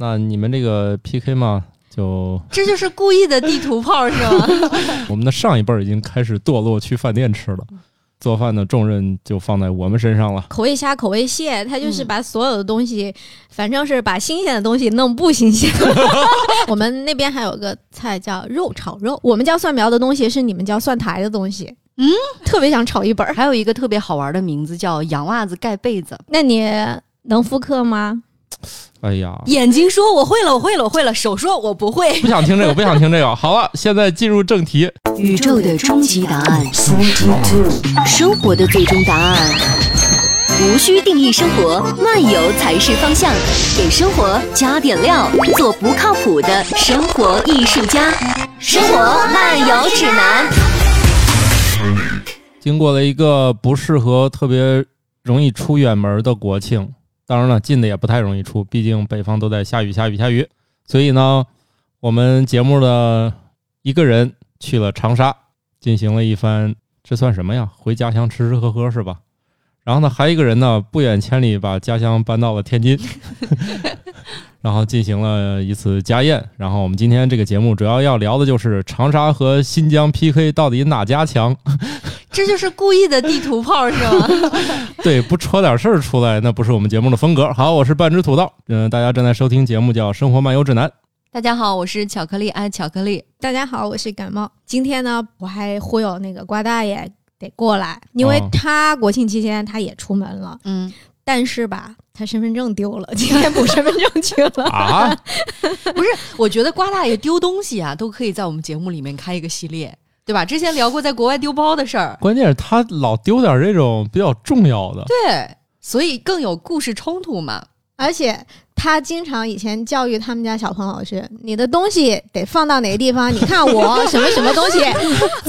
那你们这个 PK 吗，就 这就是故意的地图炮是吗？我们的上一辈儿已经开始堕落去饭店吃了，做饭的重任就放在我们身上了。口味虾、口味蟹，它就是嗯把所有的东西，反正是把新鲜的东西弄不新鲜。我们那边还有个菜叫肉炒肉，我们叫蒜苗的东西是你们叫蒜苔的东西。嗯，特别想炒一本儿。还有一个特别好玩的名字叫“洋袜子盖被子那你能复刻吗？哎呀”。，眼睛说我会了，我会了，我会了；手说我不会。不想听这个，不想听这个。好了，现在进入正题。宇宙的终极答案，生活的最终答案。无需定义生活，漫游才是方向。给生活加点料，做不靠谱的生活艺术家。生活漫游指南。经过了一个不适合特别容易出远门的国庆，当然了，近的也不太容易出，毕竟北方都在下雨、下雨、下雨。所以呢，我们节目的一个人去了长沙，进行了一番，这算什么呀？回家乡吃吃喝喝是吧？然后呢，还一个人呢，不远千里把家乡搬到了天津，然后进行了一次家宴。然后我们今天这个节目主要要聊的就是长沙和新疆 PK 到底哪家强？这就是故意的地图炮是吗？对，不戳点事儿出来，那不是我们节目的风格。好，我是半只土豆，嗯、大家正在收听节目叫《生活漫游指南》。大家好，我是巧克力爱巧克力。大家好，我是感冒。今天呢，我还忽悠那个瓜大爷得过来，因为哦他国庆期间他也出门了，嗯，但是吧，他身份证丢了，今天补 身份证去了。啊，不是我觉得瓜大爷丢东西啊，都可以在我们节目里面开一个系列，对吧？之前聊过在国外丢包的事儿，关键是他老丢点这种比较重要的。对，所以更有故事冲突嘛。而且他经常以前教育他们家小朋友是：你的东西得放到哪个地方？你看我什么什么东西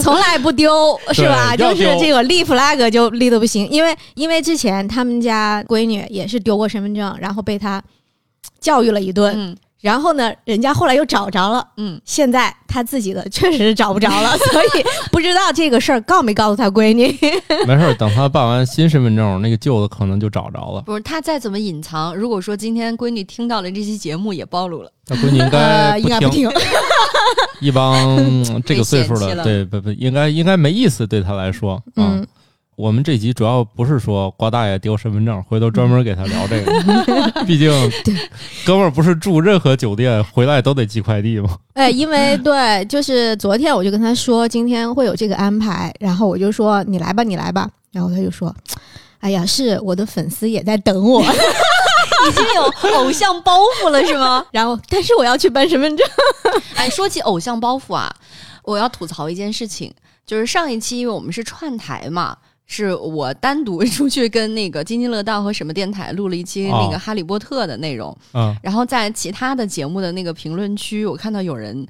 从来不丢，是吧？就是这个立 flag 就立的不行，因为因为之前他们家闺女也是丢过身份证，然后被他教育了一顿，嗯然后呢，人家后来又找着了。嗯，现在他自己的确实是找不着了，所以不知道这个事儿告没告诉他闺女。没事儿，等他办完新身份证，那个旧的可能就找着了。不是他再怎么隐藏，如果说今天闺女听到了这期节目，也暴露了。他闺女应该呃，应不听，该不听。一帮嗯 这个岁数的，对不不，应该应该没意思，对他来说。啊嗯，我们这集主要不是说瓜大爷丢身份证，回头专门给他聊这个。毕竟，哥们儿不是住任何酒店回来都得寄快递吗？哎，因为对，就是昨天我就跟他说今天会有这个安排，然后我就说你来吧，你来吧，然后他就说，哎呀，是我的粉丝也在等我，已经有偶像包袱了是吗？然后但是我要去办身份证，哎，说起偶像包袱啊，我要吐槽一件事情，就是上一期因为我们是串台嘛，是我单独 出去跟那个津津乐道和什么电台录了一期那哦个哈利波特的内容，嗯，然后在其他的节目的那个评论区，我看到有人。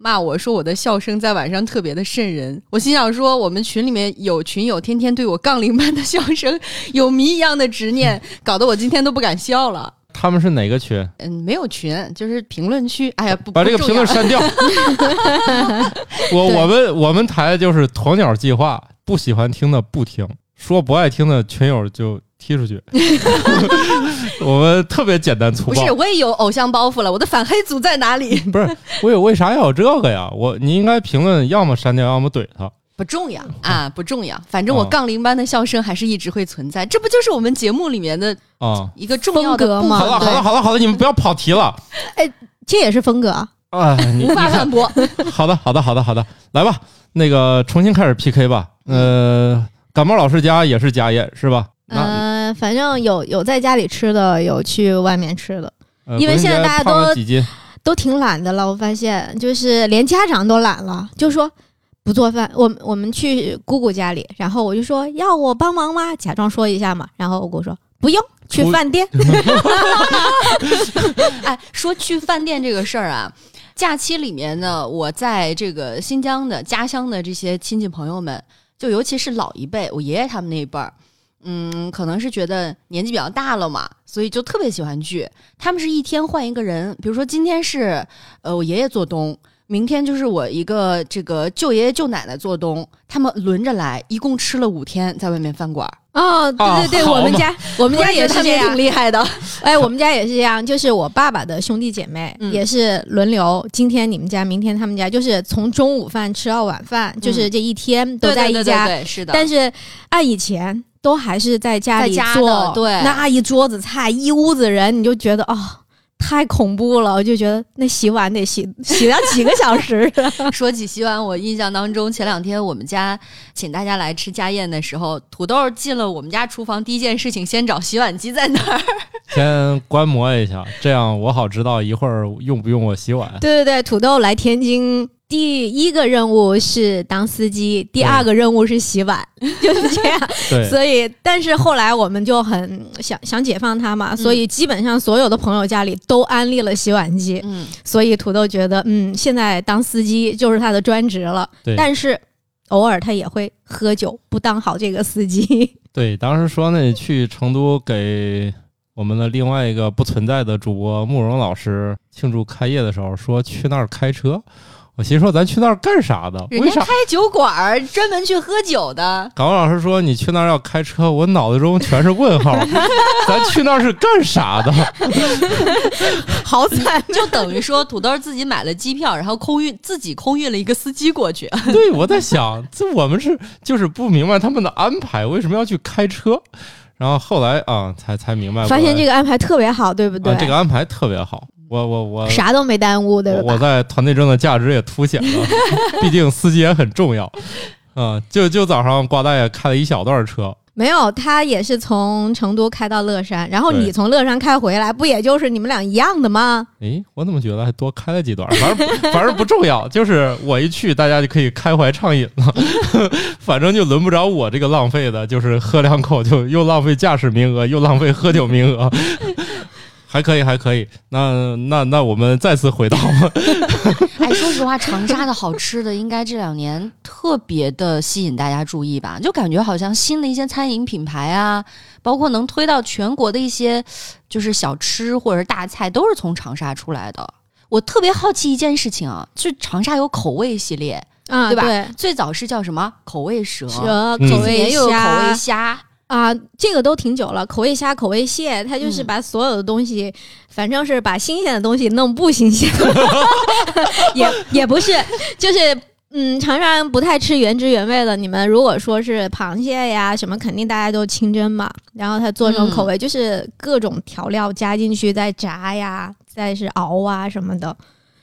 骂我说我的笑声在晚上特别的瘆人，我心想说我们群里面有群友天天对我杠铃般的笑声有谜一样的执念，搞得我今天都不敢笑了。他们是哪个群？嗯，没有群，就是评论区。哎呀，不把这个评论删掉。我我们我们台就是鸵鸟计划，不喜欢听的不听，说不爱听的群友就踢出去。我们特别简单粗暴不是，。我也有偶像包袱了。我的反黑组在哪里？不是，我有为啥要有这个呀？我你应该评论，要么删掉，要么怼他。不重要啊，不重要。反正我哦杠铃般的笑声还是一直会存在，这不就是我们节目里面的啊、一个重要的风格嘛部分好了，好了，好了，好了，你们不要跑题了。哎这也是风格啊。啊，你无法反驳。好的，好的，好的，好的，来吧，那个重新开始 PK 吧。呃，感冒老师家也是家宴是吧？嗯、呃，反正有有在家里吃的，有去外面吃的，呃因为现在大家都，都挺懒的了。我发现，就是连家长都懒了，就说不做饭。我我们去姑姑家里，然后我就说要我帮忙吗？假装说一下嘛。然后我姑说不用，去饭店。哎，说去饭店这个事儿啊，假期里面呢，我在这个新疆的家乡的这些亲戚朋友们，就尤其是老一辈，我爷爷他们那一辈儿，嗯，可能是觉得年纪比较大了嘛，所以就特别喜欢聚。他们是一天换一个人，比如说今天是呃我爷爷做东，明天就是我一个这个舅爷爷舅奶奶做东，他们轮着来，一共吃了五天，在外面饭馆。哦，对对对，我们家 我们家也是这样挺，厉害的。哎，我们家也是这样，就是我爸爸的兄弟姐妹嗯也是轮流，今天你们家，明天他们家，就是从中午饭吃到晚饭，就是这一天都对对对在一家。对对，是的。但是按以前都还是在家里在家的做，对那一桌子菜，一屋子人，你就觉得哦。太恐怖了，我就觉得那洗碗得洗洗上几个小时。说起洗碗，我印象当中，前两天我们家请大家来吃家宴的时候，土豆进了我们家厨房，第一件事情先找洗碗机在哪儿。先观摩一下，这样我好知道一会儿用不用我洗碗。对对对，土豆来天津第一个任务是当司机，第二个任务是洗碗，就是这样。对，所以，但是后来我们就很想想解放他嘛，所以基本上所有的朋友家里都安利了洗碗机。嗯，所以土豆觉得，嗯，现在当司机就是他的专职了。对但是偶尔他也会喝酒，不当好这个司机。对，当时说那，去成都给我们的另外一个不存在的主播慕容老师庆祝开业的时候，说去那儿开车。我心说，咱去那儿干啥的？人家开？酒馆儿专门去喝酒的。港老师说你去那儿要开车，我脑子中全是问号。咱去那儿是干啥的？好惨！就等于说，土豆自己买了机票，然后空运自己空运了一个司机过去。对，我在想，这我们是就是不明白他们的安排，为什么要去开车？然后后来啊，才才明白，发现这个安排特别好，对不对？啊，这个安排特别好。我我我啥都没耽误，对吧？我我在团队中的价值也凸显了，毕竟司机也很重要。啊，就就早上瓜大爷开了一小段车，没有，他也是从成都开到乐山，然后你从乐山开回来，不也就是你们俩一样的吗？诶，我怎么觉得还多开了几段？反正 反正不重要，就是我一去，大家就可以开怀畅饮了。反正就轮不着我这个浪费的，就是喝两口就又浪费驾驶名额，又浪费喝酒名额。还可以，还可以。那那那我们再次回到 哎，说实话，长沙的好吃的应该这两年特别的吸引大家注意吧？就感觉好像新的一些餐饮品牌啊，包括能推到全国的一些就是小吃或者大菜，都是从长沙出来的。我特别好奇一件事情啊，就长沙有口味系列，啊，对吧对，最早是叫什么口味蛇，蛇嗯口味这几年又有口味虾，啊，这个都挺久了。口味虾、口味蟹，它就是嗯把所有的东西，反正是把新鲜的东西弄不新鲜，也也不是，就是。嗯，长沙人不太吃原汁原味的。你们如果说是螃蟹呀什么，肯定大家都清蒸嘛。然后它做成口味，就是各种调料加进去，再炸呀，再是熬啊什么的。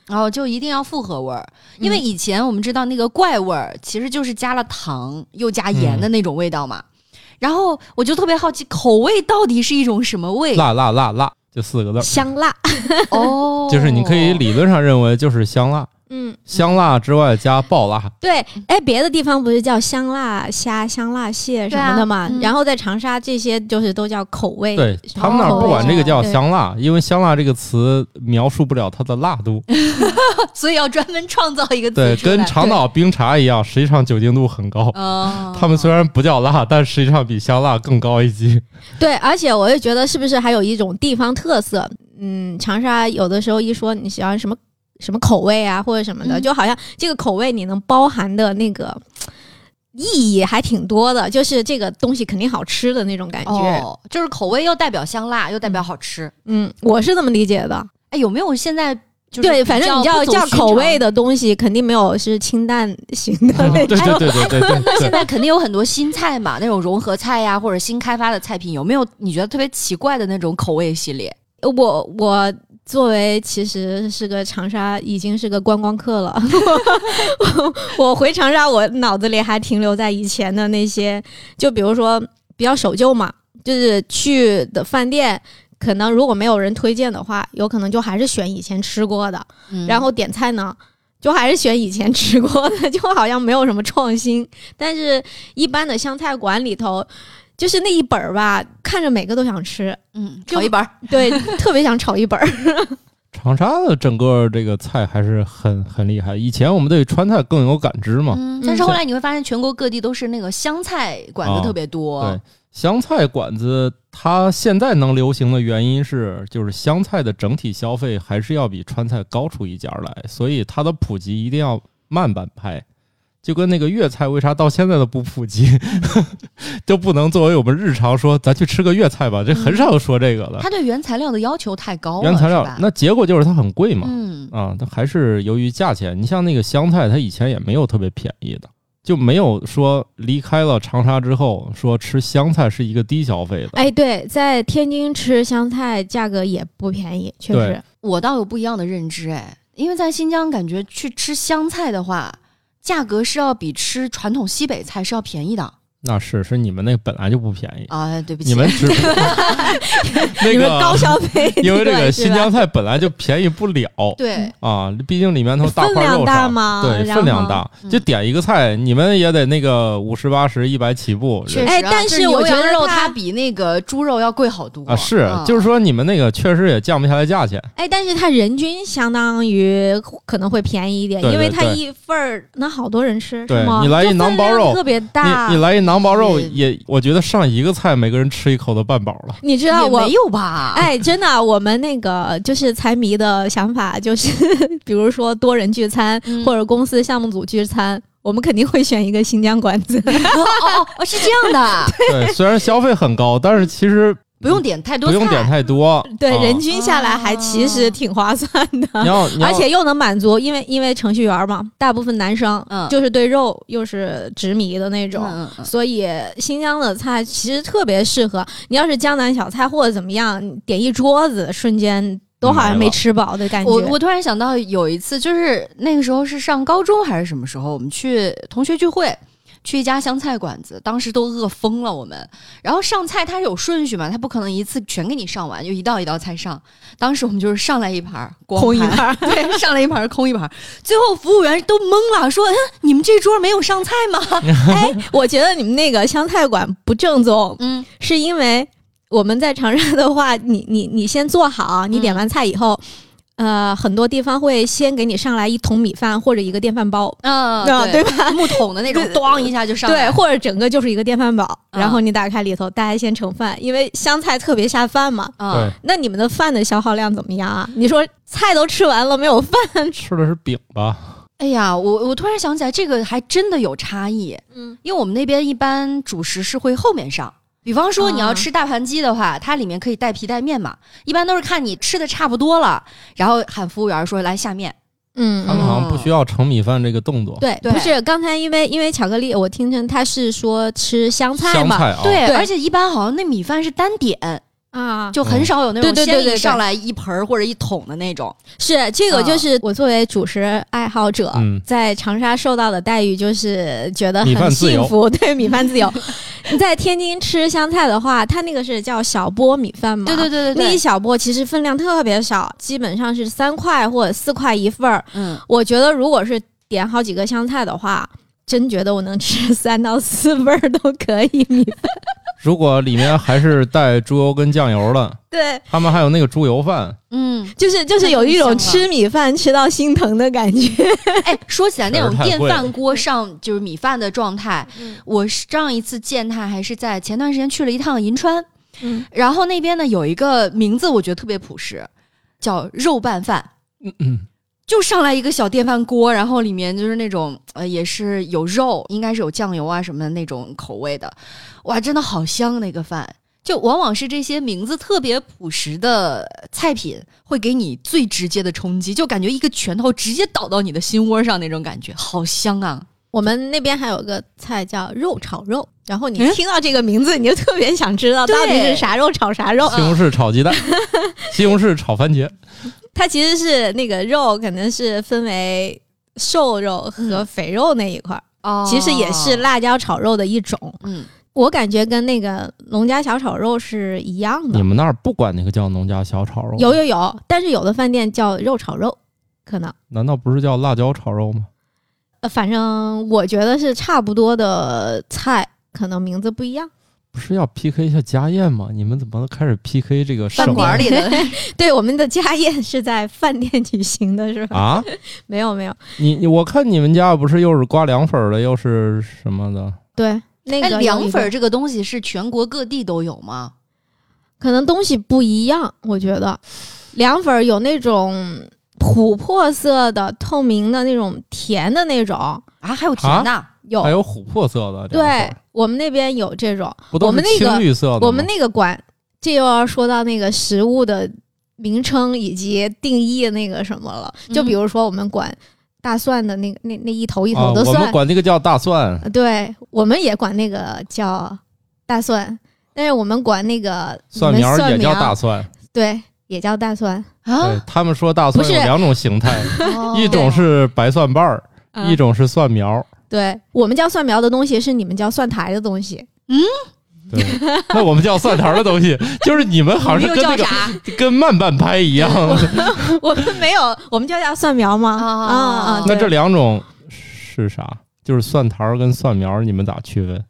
然后就一定要复合味儿，因为嗯以前我们知道那个怪味儿其实就是加了糖又加盐的那种味道嘛。然后我就特别好奇，口味到底是一种什么味？辣辣辣辣，就四个字，香辣，哦，就是你可以理论上认为就是香辣，嗯，香辣之外加爆辣。对，哎，别的地方不是叫香辣虾、香辣蟹什么的嘛？啊嗯然后在长沙这些就是都叫口味，对他们那儿不管这个叫香辣，因为香辣这个词描述不了它的辣度。所以要专门创造一个词对，跟长岛冰茶一样，实际上酒精度很高。哦，他们虽然不叫辣，但实际上比香辣更高一级。对，而且我就觉得是不是还有一种地方特色？嗯，长沙有的时候一说你喜欢什么什么口味啊，或者什么的，嗯就好像这个口味你能包含的那个意义还挺多的，就是这个东西肯定好吃的那种感觉。哦，就是口味又代表香辣，又代表好吃。嗯，我是这么理解的。哎，有没有现在就是对，反正你叫叫？口味的东西，肯定没有是清淡型的那对种。对对对对对现。在肯定有很多新菜嘛，那种融合菜呀，或者新开发的菜品，有没有你觉得特别奇怪的那种口味系列？我我作为其实是个长沙，已经是个观光客了。我 我回长沙，我脑子里还停留在以前的那些，就比如说比较守旧嘛，就是去的饭店。可能如果没有人推荐的话，有可能就还是选以前吃过的，嗯然后点菜呢，就还是选以前吃过的，就好像没有什么创新。但是，一般的湘菜馆里头，就是那一本儿吧，看着每个都想吃，嗯，炒一本儿，对，特别想炒一本儿。长沙的整个这个菜还是很很厉害。以前我们对川菜更有感知嘛，嗯，但是后来你会发现，全国各地都是那个湘菜馆子哦特别多。对湘菜馆子它现在能流行的原因是，就是湘菜的整体消费还是要比川菜高出一截儿来，所以它的普及一定要慢半拍。就跟那个粤菜为啥到现在都不普及，就不能作为我们日常说咱去吃个粤菜吧？这很少有说这个的。它对原材料的要求太高了，原材料那结果就是它很贵嘛。嗯啊，它还是由于价钱。你像那个香菜，它以前也没有特别便宜的，就没有说离开了长沙之后说吃香菜是一个低消费的。哎，对，在天津吃香菜价格也不便宜，确实。我倒有不一样的认知，哎，因为在新疆感觉去吃香菜的话，价格是要比吃传统西北菜是要便宜的。那是是你们那本来就不便宜，啊。对不起，你们只 那个高个，消费，因为这个新疆菜本来就便宜不了。对啊，毕竟里面头大分量块肉少，大嘛对，分量大，嗯就点一个菜，你们也得那个五十八十、一百起步。确哎但是我觉得肉它它比那个猪肉要贵好多啊，是，就是说你们那个确实也降不下来价钱。哎，但是它人均相当于可能会便宜一点，对因为它一份儿能好多人吃，对是吗？你来一就分馕包肉特别大。你你来一馕包肉也，我觉得上一个菜每个人吃一口都半饱了。你知道我没有吧？哎，真的，我们那个就是财迷的想法，就是 比如说多人聚餐、嗯或者公司项目组聚餐，我们肯定会选一个新疆馆子。哦哦哦，是这样的，对，虽然消费很高，但是其实不用点太多菜，不用点太多。对，啊人均下来还其实挺划算的。而且又能满足，因为因为程序员嘛，大部分男生嗯就是对肉又是执迷的那种，所以新疆的菜其实特别适合你。要是江南小菜或者怎么样，点一桌子，瞬间都好像没吃饱的感觉。我我突然想到有一次，就是那个时候是上高中还是什么时候，我们去同学聚会。去一家湘菜馆子，当时都饿疯了我们。然后上菜它是有顺序嘛，它不可能一次全给你上完，就一道一道菜上。当时我们就是上来一盘空一盘 对，上来一盘儿空一盘儿。最后服务员都懵了，说：“嗯，你们这桌没有上菜吗 哎，我觉得你们那个湘菜馆不正宗？”，嗯，是因为我们在长沙的话，你你你先做好，你点完菜以后。呃，很多地方会先给你上来一桶米饭或者一个电饭煲，嗯，啊对吧？木桶的那种，咣一下就上来对，或者整个就是一个电饭煲，嗯然后你打开里头，大家先盛饭，因为香菜特别下饭嘛。嗯对，那你们的饭的消耗量怎么样啊？你说菜都吃完了，没有饭？吃的是饼吧？哎呀，我我突然想起来，这个还真的有差异。嗯，因为我们那边一般主食是会后面上，比方说你要吃大盘鸡的话，它里面可以带皮带面嘛，一般都是看你吃的差不多了，然后喊服务员说来下面。嗯他们好像不需要盛米饭这个动作。对，对不是刚才因为因为巧克力，我听成他是说吃香菜嘛，香菜啊，对，对而且一般好像那米饭是单点，啊，就很少有那种对对对对对先给你上来一盆儿或者一桶的那种。是这个，啊就是我作为主食爱好者，嗯在长沙受到的待遇，就是觉得很幸福。对，米饭自由。你在天津吃湘菜的话，它那个是叫小钵米饭嘛？对对对对对，那一小钵其实分量特别少，基本上是三块或者四块一份儿。嗯，我觉得如果是点好几个湘菜的话，真觉得我能吃 三到四份儿都可以米饭。如果里面还是带猪油跟酱油的，对，他们还有那个猪油饭，嗯，就是就是有一种吃米饭吃到心疼的感觉。哎，说起来那种电饭锅上就是米饭的状态，嗯。我上一次见他还是在前段时间去了一趟银川，嗯。然后那边呢有一个名字我觉得特别朴实，叫肉拌饭。嗯嗯，就上来一个小电饭锅，然后里面就是那种呃，也是有肉，应该是有酱油啊什么的那种口味的，哇，真的好香那个饭。就往往是这些名字特别朴实的菜品，会给你最直接的冲击，就感觉一个拳头直接倒到你的心窝上那种感觉，好香啊！我们那边还有个菜叫肉炒肉，然后你嗯听到这个名字，你就特别想知道到底是啥肉炒啥肉。西红柿炒鸡蛋，西红柿炒番茄，它其实是那个肉，可能是分为瘦肉和肥肉那一块儿，哦其实也是，辣椒炒肉的一种。嗯，我感觉跟那个农家小炒肉是一样的你。们那儿不管那个叫农家小炒肉？有有有，但是有的饭店叫肉炒肉，可能。难道不是叫辣椒炒肉吗？呃，反正我觉得是差不多的菜，可能名字不一样。不是要 PK 一下家宴吗？你们怎么开始 PK 这个饭馆里的 对，我们的家宴是在饭店举行的，是吧？啊？没有没有，你你我看你们家不是又是刮凉粉儿的，又是什么的？对，哎，那个凉粉儿这个东西是全国各地都有吗？可能东西不一样，我觉得凉粉儿有那种琥珀色的、透明的那种甜的那种，啊，还有甜的，有。还有琥珀色的，对我们那边有这种，不都是我们那个青绿色的吗？我们那个管，这又要说到那个食物的名称以及定义那个什么了。就比如说我们管大蒜的那个那那一头一头的蒜，我们管那个叫大蒜，对，我们也管那个叫大蒜，但是我们管那个蒜苗也叫大蒜。对，也叫大蒜。啊，他们说大蒜不是有两种形态，哦一种是白蒜瓣儿，啊一种是蒜苗。对我们叫蒜苗的东西，是你们叫蒜苔的东西。对，那我们叫蒜苔的东西，就是你们好像是跟那个叫啥？跟慢半拍一样。我们没有，我们就叫蒜苗吗？啊啊啊！那这两种是啥？就是蒜苔儿跟蒜苗，你们咋区分？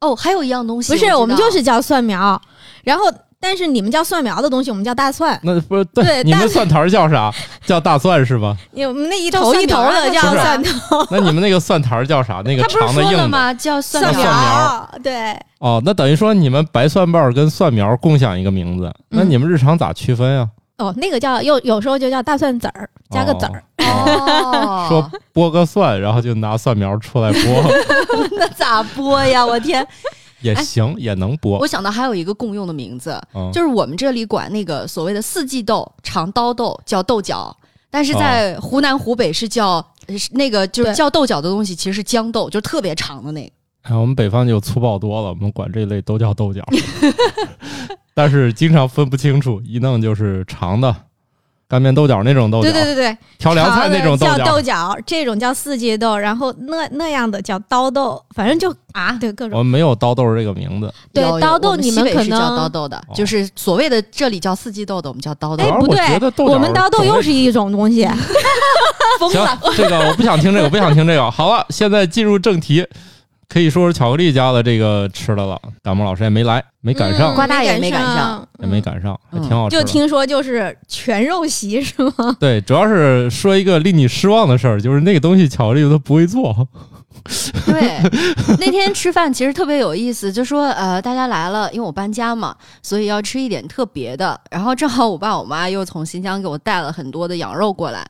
哦，还有一样东西，不是，我们就是叫蒜苗，然后但是你们叫蒜苗的东西，我们叫大蒜。那不是对，你们蒜苔儿叫啥？叫大蒜是吧？我们那一头一头的叫蒜头，那你们那个蒜苔儿叫啥？那个长的硬的。吗？叫蒜蒜苗。对，哦，那等于说你们白蒜瓣儿跟蒜苗共享一个名字，那嗯你们日常咋区分呀？哦，那个叫有有时候就叫大蒜籽儿，加个籽儿。哦，说剥个蒜，然后就拿蒜苗出来剥，那咋剥呀？我天！也行，也能播我。想到还有一个共用的名字，嗯就是我们这里管那个所谓的四季豆、长刀豆叫豆角，但是在湖南、湖北是叫那个就是叫豆角的东西，其实是豇豆，就是特别长的那个。哎，我们北方就粗暴多了，我们管这类都叫豆角，但是经常分不清楚，一弄就是长的，干面豆角那种豆角，对对对对，调凉菜那种豆角叫豆角。这种叫四季豆，然后那那样的叫刀豆，反正就啊，对各种。我们没有刀豆这个名字，对刀豆你们可能叫能刀豆的，哦就是所谓的这里叫四季豆的，我们叫刀豆哎不对，我们刀豆又是一种东西。行 疯了，，这个我不想听这个，我不想听这个。好了，现在进入正题，可以说是巧克力家的这个吃的了。感冒老师也没来，没赶上，嗯瓜大爷没赶上上，也没赶上，还嗯挺好吃。就听说就是全肉席是吗？对，主要是说一个令你失望的事儿，就是那个东西巧克力它不会做。对，那天吃饭其实特别有意思，就说呃，大家来了，因为我搬家嘛，所以要吃一点特别的。然后正好我爸我妈又从新疆给我带了很多的羊肉过来，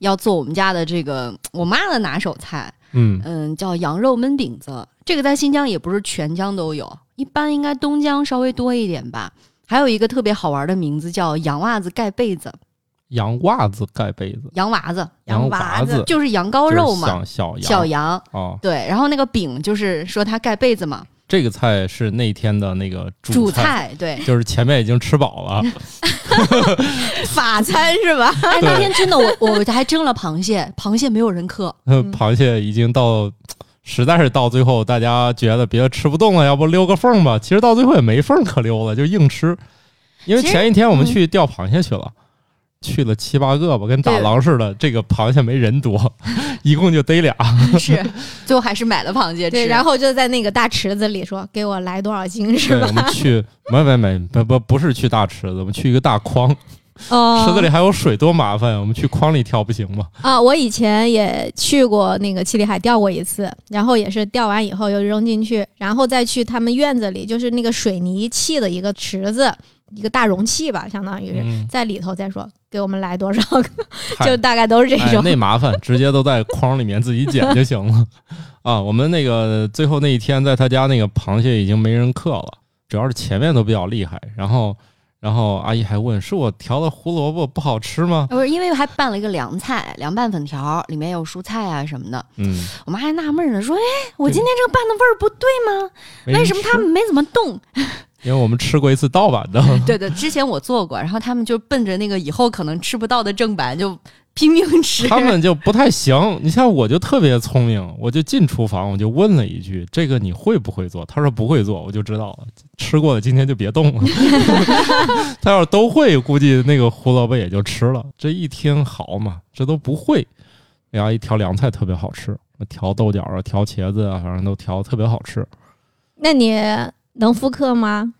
要做我们家的这个我妈的拿手菜，嗯，嗯，叫羊肉焖饼子。这个在新疆也不是全疆都有，一般应该东疆稍微多一点吧。还有一个特别好玩的名字叫羊袜子盖被子，羊袜子盖被子，羊娃子羊娃娃子就是羊羔肉嘛，就是小羊小羊羊。哦。对，然后那个饼就是说它盖被子嘛，这个菜是那天的那个主菜，菜对。就是前面已经吃饱了，法餐是吧？哎，那天真的我我还蒸了螃蟹，螃蟹没有人嗑，嗯螃蟹已经到，实在是到最后，大家觉得别吃不动了，要不溜个缝吧？其实到最后也没缝可溜了，就硬吃。因为前一天我们嗯去钓螃蟹去了，去了七八个吧，跟打狼似的。这个螃蟹没人多，一共就逮俩。是 最后还是买了螃蟹吃。对，然后就在那个大池子里说给我来多少斤是，吧我？们去没没没不不不是去大池子，我们去一个大筐，哦池子里还有水，多麻烦呀！我们去筐里挑不行吗？啊，我以前也去过那个七里海钓过一次，然后也是钓完以后又扔进去，然后再去他们院子里，就是那个水泥砌的一个池子，一个大容器吧，相当于是、嗯，在里头再说给我们来多少个，就大概都是这哎，种。那麻烦，直接都在筐里面自己捡就行了。啊，我们那个最后那一天在他家那个螃蟹已经没人刻了，主要是前面都比较厉害，然后然后阿姨还问是我调的胡萝卜不好吃吗？不是因为还拌了一个凉菜，凉拌粉条，里面有蔬菜啊什么的。嗯，我妈还纳闷呢，说：“哎，我今天这个拌的味儿不对吗？为什么吃他们没怎么动因为我们吃过一次盗版的，？” 对对，之前我做过，然后他们就奔着那个以后可能吃不到的正版就拼命吃。他们就不太行。你像我就特别聪明，我就进厨房我就问了一句：“这个你会不会做？”他说不会做，我就知道了。吃过的今天就别动了。他要是都会，估计那个胡萝卜也就吃了。这一听好嘛，这都不会。那阿姨调凉菜特别好吃，调豆角啊，调茄子啊，反正都调特别好吃。那你能复刻吗？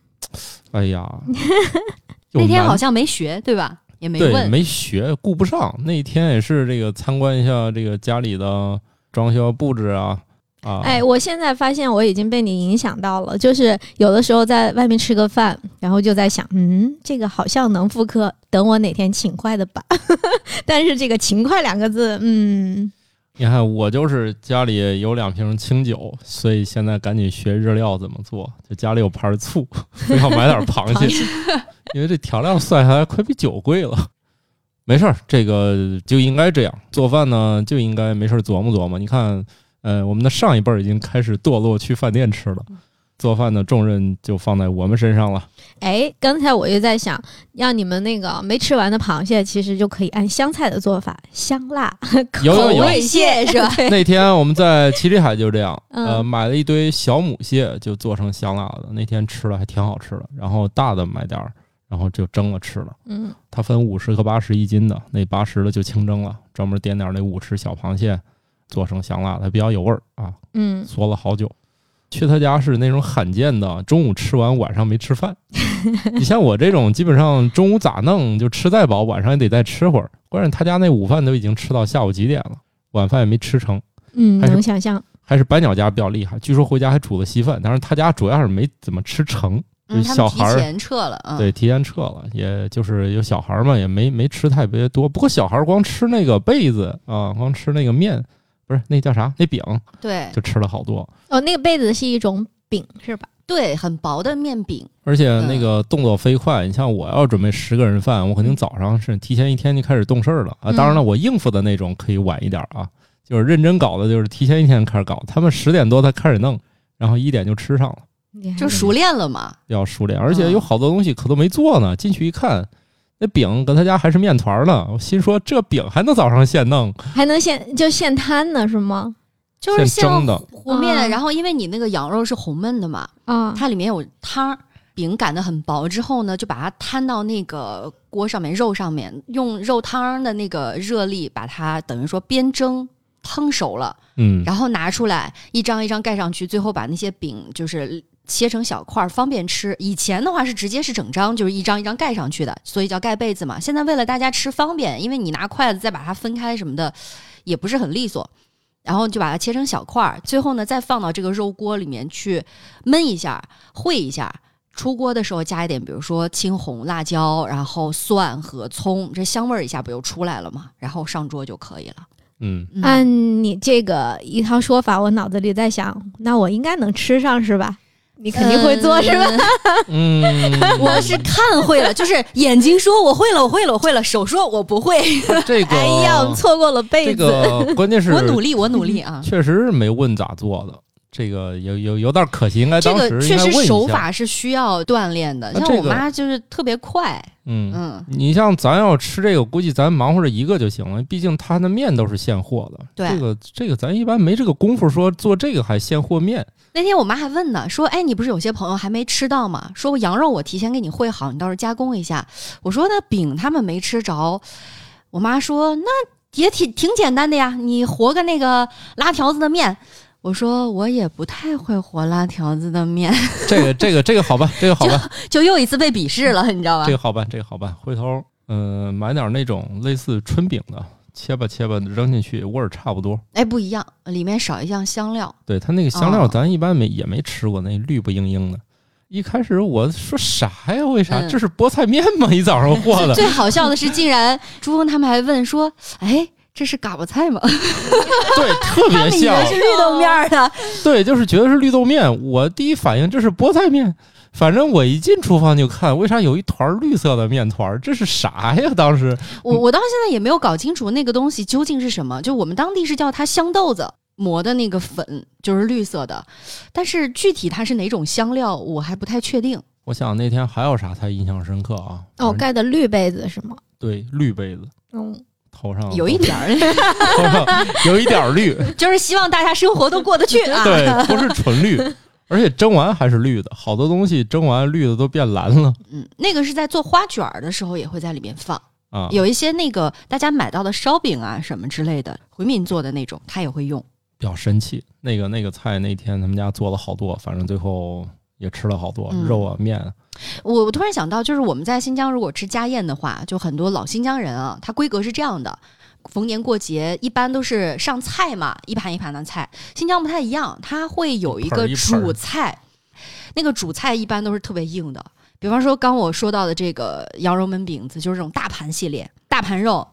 哎呀，那天好像没学对吧？也没，问。没学，顾不上。那天也是这个参观一下这个家里的装修布置啊，啊。哎，我现在发现我已经被你影响到了，就是有的时候在外面吃个饭，然后就在想，嗯，这个好像能复刻，等我哪天勤快的吧。但是这个“勤快”两个字，嗯，你看，我就是家里有两瓶清酒，所以现在赶紧学日料怎么做。就家里有盘醋，非要买点螃蟹，因为这调料算下来快比酒贵了。没事儿，这个就应该这样做饭呢，就应该没事儿琢磨琢磨。你看，呃，我们的上一辈儿已经开始堕落去饭店吃了，做饭的重任就放在我们身上了。哎，刚才我就在想，让你们那个没吃完的螃蟹，其实就可以按香菜的做法，香辣口味蟹是吧？那天我们在七里海就这样，嗯呃，买了一堆小母蟹，就做成香辣的。那天吃了还挺好吃的，然后大的买点儿，然后就蒸了吃了。嗯，它分五十和八十一斤的，那八十的就清蒸了，专门点点那五十小螃蟹，做成香辣的，比较有味儿啊，嗯，嗦了好久。去他家是那种罕见的，中午吃完晚上没吃饭。你像我这种，基本上中午咋弄就吃再饱，晚上也得再吃会儿。关键他家那午饭都已经吃到下午几点了，晚饭也没吃成。嗯，还是能想象。还是白鸟家比较厉害，据说回家还煮了稀饭，但是他家主要是没怎么吃成，小孩儿前撤了，嗯，对，提前撤了，也就是有小孩儿嘛，也没没吃特别多。不过小孩儿光吃那个被子啊，光吃那个面，不是那叫啥？那饼对就吃了好多，哦，那个被子是一种饼是吧？对，很薄的面饼，而且那个动作飞快。你像我要准备十个人饭，我肯定早上是提前一天就开始动事儿了啊。当然了，我应付的那种可以晚一点啊，就是认真搞的，就是提前一天开始搞。他们十点多才开始弄，然后一点就吃上了。就熟练了嘛。要熟练，而且有好多东西可都没做呢。进去一看，那饼搁他家还是面团呢。我心说这饼还能早上现弄，还能现就现摊呢是吗？就是现蒸的。和面，啊然后因为你那个羊肉是红焖的嘛，啊，它里面有汤儿，饼擀的很薄之后呢，就把它摊到那个锅上面，肉上面，用肉汤的那个热力把它等于说边蒸烹熟了，嗯，然后拿出来一张一张盖上去，最后把那些饼就是切成小块儿，方便吃。以前的话是直接是整张，就是一张一张盖上去的，所以叫盖被子嘛。现在为了大家吃方便，因为你拿筷子再把它分开什么的，也不是很利索。然后就把它切成小块儿，最后呢再放到这个肉锅里面去焖一下、烩一下。出锅的时候加一点，比如说青红辣椒，然后蒜和葱，这香味儿一下不就出来了吗？然后上桌就可以了。嗯，嗯按你这个一套说法，我脑子里在想，那我应该能吃上是吧？你肯定会做是吧？嗯嗯，我是看会了，就是眼睛说我会了，我会了，我会了，手说我不会。这个，哎呀，我错过了被这。个关键是我努力，我努力啊！确实是没问咋做的，这个有有有点可惜，应该这当个确实。手法是需要锻炼的，像我妈就是特别快，嗯，嗯，你像咱要吃这个，估计咱忙活着一个就行了，毕竟它的面都是现和的。对这个这个咱一般没这个功夫说做这个还现和面。那天我妈还问呢，说：“哎，你不是有些朋友还没吃到吗？说羊肉我提前给你烩好，你到时候加工一下。”我说：“那饼他们没吃着。”我妈说：“那也挺挺简单的呀，你和个那个拉条子的面。”我说：“我也不太会和拉条子的面，这个这个这个好办，这个好办，就又一次被鄙视了，你知道吧这？个好办，这个好办。回头嗯、呃买点那种类似春饼的，切吧切吧扔进去，味儿差不多。哎，不一样，里面少一样香料。对它那个香料，哦咱一般没也没吃过，那绿不硬硬的。一开始我说啥呀？为啥？嗯这是菠菜面吗？一早上和的。最好笑的是，竟然朱峰他们还问说：“哎，这是嘎巴菜吗？” 对，特别像为。是绿豆面儿的。对，就是觉得是绿豆面。我第一反应这是菠菜面。反正我一进厨房就看，为啥有一团绿色的面团儿？这是啥呀？当时我我到现在也没有搞清楚那个东西究竟是什么。就我们当地是叫它香豆子磨的那个粉，就是绿色的，但是具体它是哪种香料，我还不太确定。我想那天还有啥才印象深刻啊？哦，盖的绿被子是吗？对绿被子，嗯，头上有一点儿，头上有一点儿绿，就是希望大家生活都过得去啊。对，不是纯绿，而且蒸完还是绿的，好多东西蒸完绿的都变蓝了嗯，那个是在做花卷儿的时候也会在里面放，啊。有一些那个大家买到的烧饼啊什么之类的，回民做的那种，他也会用。比较神奇，那个那个菜那天他们家做了好多，反正最后也吃了好多、嗯肉啊面啊。我我突然想到，就是我们在新疆如果吃家宴的话，就很多老新疆人啊，他规格是这样的：逢年过节一般都是上菜嘛，一盘一盘的菜。新疆不太一样，它会有一个主菜，那个主菜一般都是特别硬的。比方说刚我说到的这个羊肉焖饼子，就是这种大盘系列，大盘肉。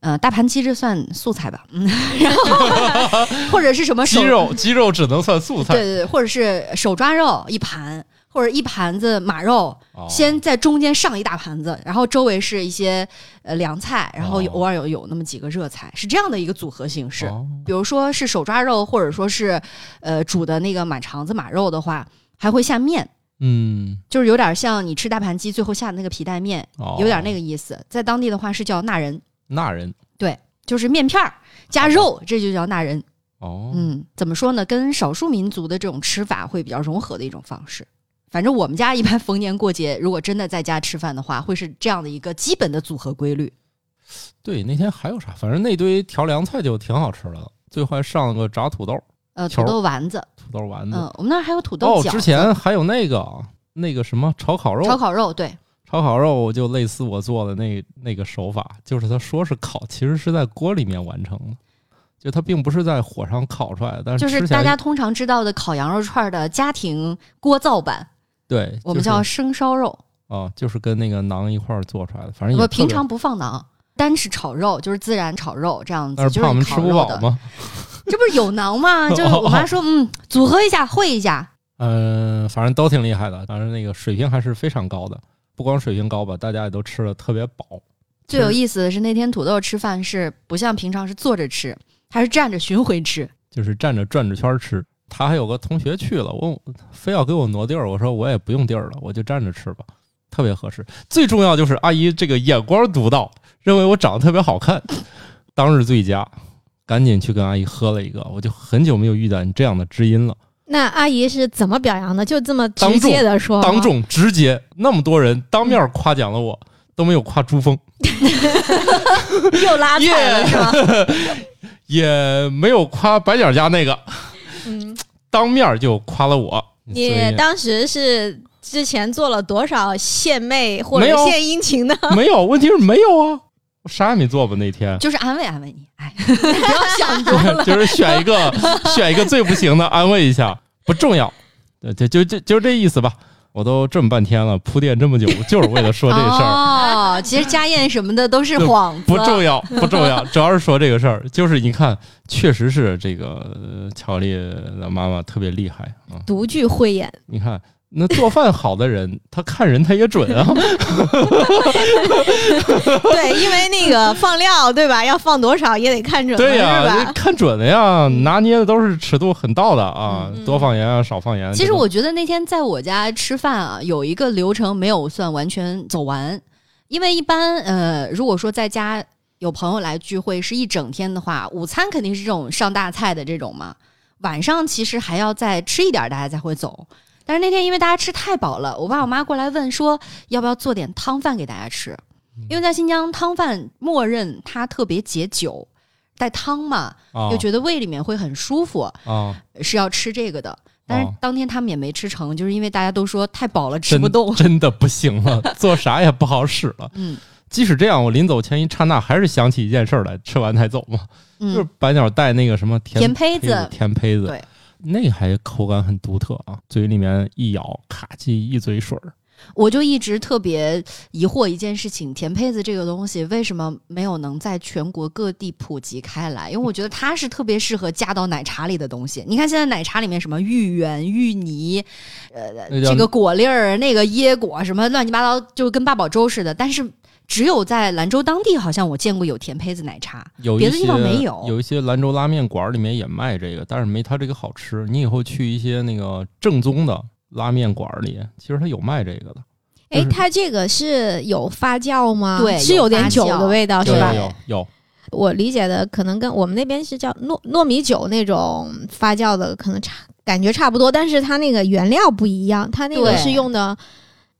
呃，大盘鸡这算素菜吧，嗯，然后或者是什么手鸡肉鸡肉只能算素菜，对对对，或者是手抓肉一盘，或者一盘子马肉，哦先在中间上一大盘子，然后周围是一些呃凉菜，然后偶尔有有那么几个热菜，是这样的一个组合形式。哦比如说是手抓肉，或者说是呃煮的那个满肠子马肉的话，还会下面，嗯，就是有点像你吃大盘鸡最后下的那个皮带面，哦有点那个意思。在当地的话是叫纳人，那人就是面片儿加肉，这就叫纳人。哦，嗯，怎么说呢？跟少数民族的这种吃法会比较融合的一种方式。反正我们家一般逢年过节，如果真的在家吃饭的话，会是这样的一个基本的组合规律。对，那天还有啥？反正那堆调凉菜就挺好吃的，最后还上了个炸土豆、呃，土豆丸子，土豆丸子。嗯，我们那儿还有土豆哦，饺子、之前还有那个那个什么炒烤肉，炒烤肉，对，炒烤肉就类似我做的那那个手法，就是他说是烤，其实是在锅里面完成的，就它并不是在火上烤出来的，但就是是吃起来大家通常知道的烤羊肉串儿的家庭锅灶版，对，我们叫生烧肉。啊，就是跟那个馕一块儿做出来的，反正我，平常不放馕，单吃炒肉，就是自然炒肉这样子，但是就是怕我们吃不。饱吗。这不是有馕吗？就是我妈说，嗯，组合一下，会一下。嗯，反正都挺厉害的，反正那个水平还是非常高的。不光水平高吧，大家也都吃的特别饱。最有意思的是那天土豆吃饭是不像平常是坐着吃，他是站着巡回吃。就是站着转着圈吃。他还有个同学去了，我非要给我挪地儿，我说我也不用地儿了，我就站着吃吧，特别合适。最重要就是阿姨这个眼光独到，认为我长得特别好看，当日最佳，赶紧去跟阿姨喝了一个。我就很久没有遇到你这样的知音了，那阿姨是怎么表扬的？就这么直接的说吗，当众直接那么多人当面夸奖了我，都没有夸珠峰，又拉踩了是吗？也没有夸白鸟家那个，嗯，当面就夸了我。你当时是之前做了多少献媚或者没献殷勤呢？没有，问题是没有啊，我啥也没做吧那天。就是安慰安慰你，哎，不要想多了。就是选一个 选一个最不行的安慰一下，不重要，对，就就就就这意思吧。我都这么半天了，铺垫这么久，就是为了说这事儿，哦，其实家宴什么的都是就幌子，不重要，不重要，主要是说这个事儿。就是你看，确实是这个呃巧克力的妈妈特别厉害啊。独具慧眼，你看，那做饭好的人，他看人他也准啊。对，因为那个放料对吧？要放多少也得看准了，对呀、看准了呀，拿捏的都是尺度很到的啊，嗯多放盐啊，少放盐。其实我觉得那天在我家吃饭啊，有一个流程没有算完全走完，因为一般呃，如果说在家有朋友来聚会是一整天的话，午餐肯定是这种上大菜的这种嘛，晚上其实还要再吃一点，大家才会走。但是那天因为大家吃太饱了，我爸我妈过来问说要不要做点汤饭给大家吃，因为在新疆汤饭默认它特别解酒，带汤嘛，又觉得胃里面会很舒服。啊，是要吃这个的。但是哦当天他们也没吃成，就是因为大家都说太饱了吃不动。真的不行了，做啥也不好使了。嗯即使这样，我临走前一刹那还是想起一件事儿来，吃完才走嘛，嗯就是嗯，白鸟带那个什么甜甜胚子子，甜胚子，对，那个还口感很独特啊，嘴里面一咬，咔叽一嘴水儿。我就一直特别疑惑一件事情：甜胚子这个东西为什么没有能在全国各地普及开来？因为我觉得它是特别适合加到奶茶里的东西。你看现在奶茶里面什么芋圆、芋泥，呃，这个果粒儿、那个椰果什么乱七八糟，就跟八宝粥似的。但是只有在兰州当地，好像我见过有甜胚子奶茶。有别的地方没有有一些兰州拉面馆里面也卖这个，但是没它这个好吃。你以后去一些那个正宗的拉面馆里，其实它有卖这个的。哎就，是它这个是有发酵吗？对是有点酒的味道，是吧？有有有，我理解的可能跟我们那边是叫糯糯米酒那种发酵的，可能差感觉差不多，但是它那个原料不一样，它那个是用的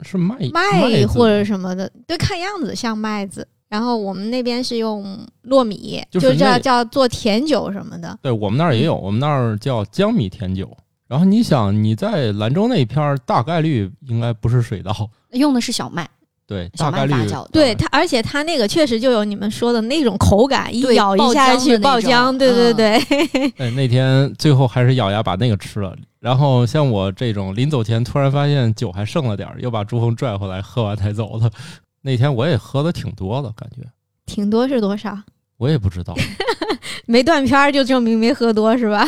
是麦麦或者什么的，对，看样子像麦子。然后我们那边是用糯米，就是叫叫做甜酒什么的。对我们那儿也有，我们那儿叫江米甜酒。然后你想，你在兰州那片儿，大概率应该不是水稻，用的是小麦，对，小大概率麦发酵。对它，而且它那个确实就有你们说的那种口感，一咬一下去爆浆，对对嗯对，哎，那天最后还是咬牙把那个吃了。然后像我这种临走前突然发现酒还剩了点儿，又把朱峰拽回来，喝完才走的。那天我也喝的挺多的，感觉挺多是多少？我也不知道，没断片儿就证明没喝多是吧？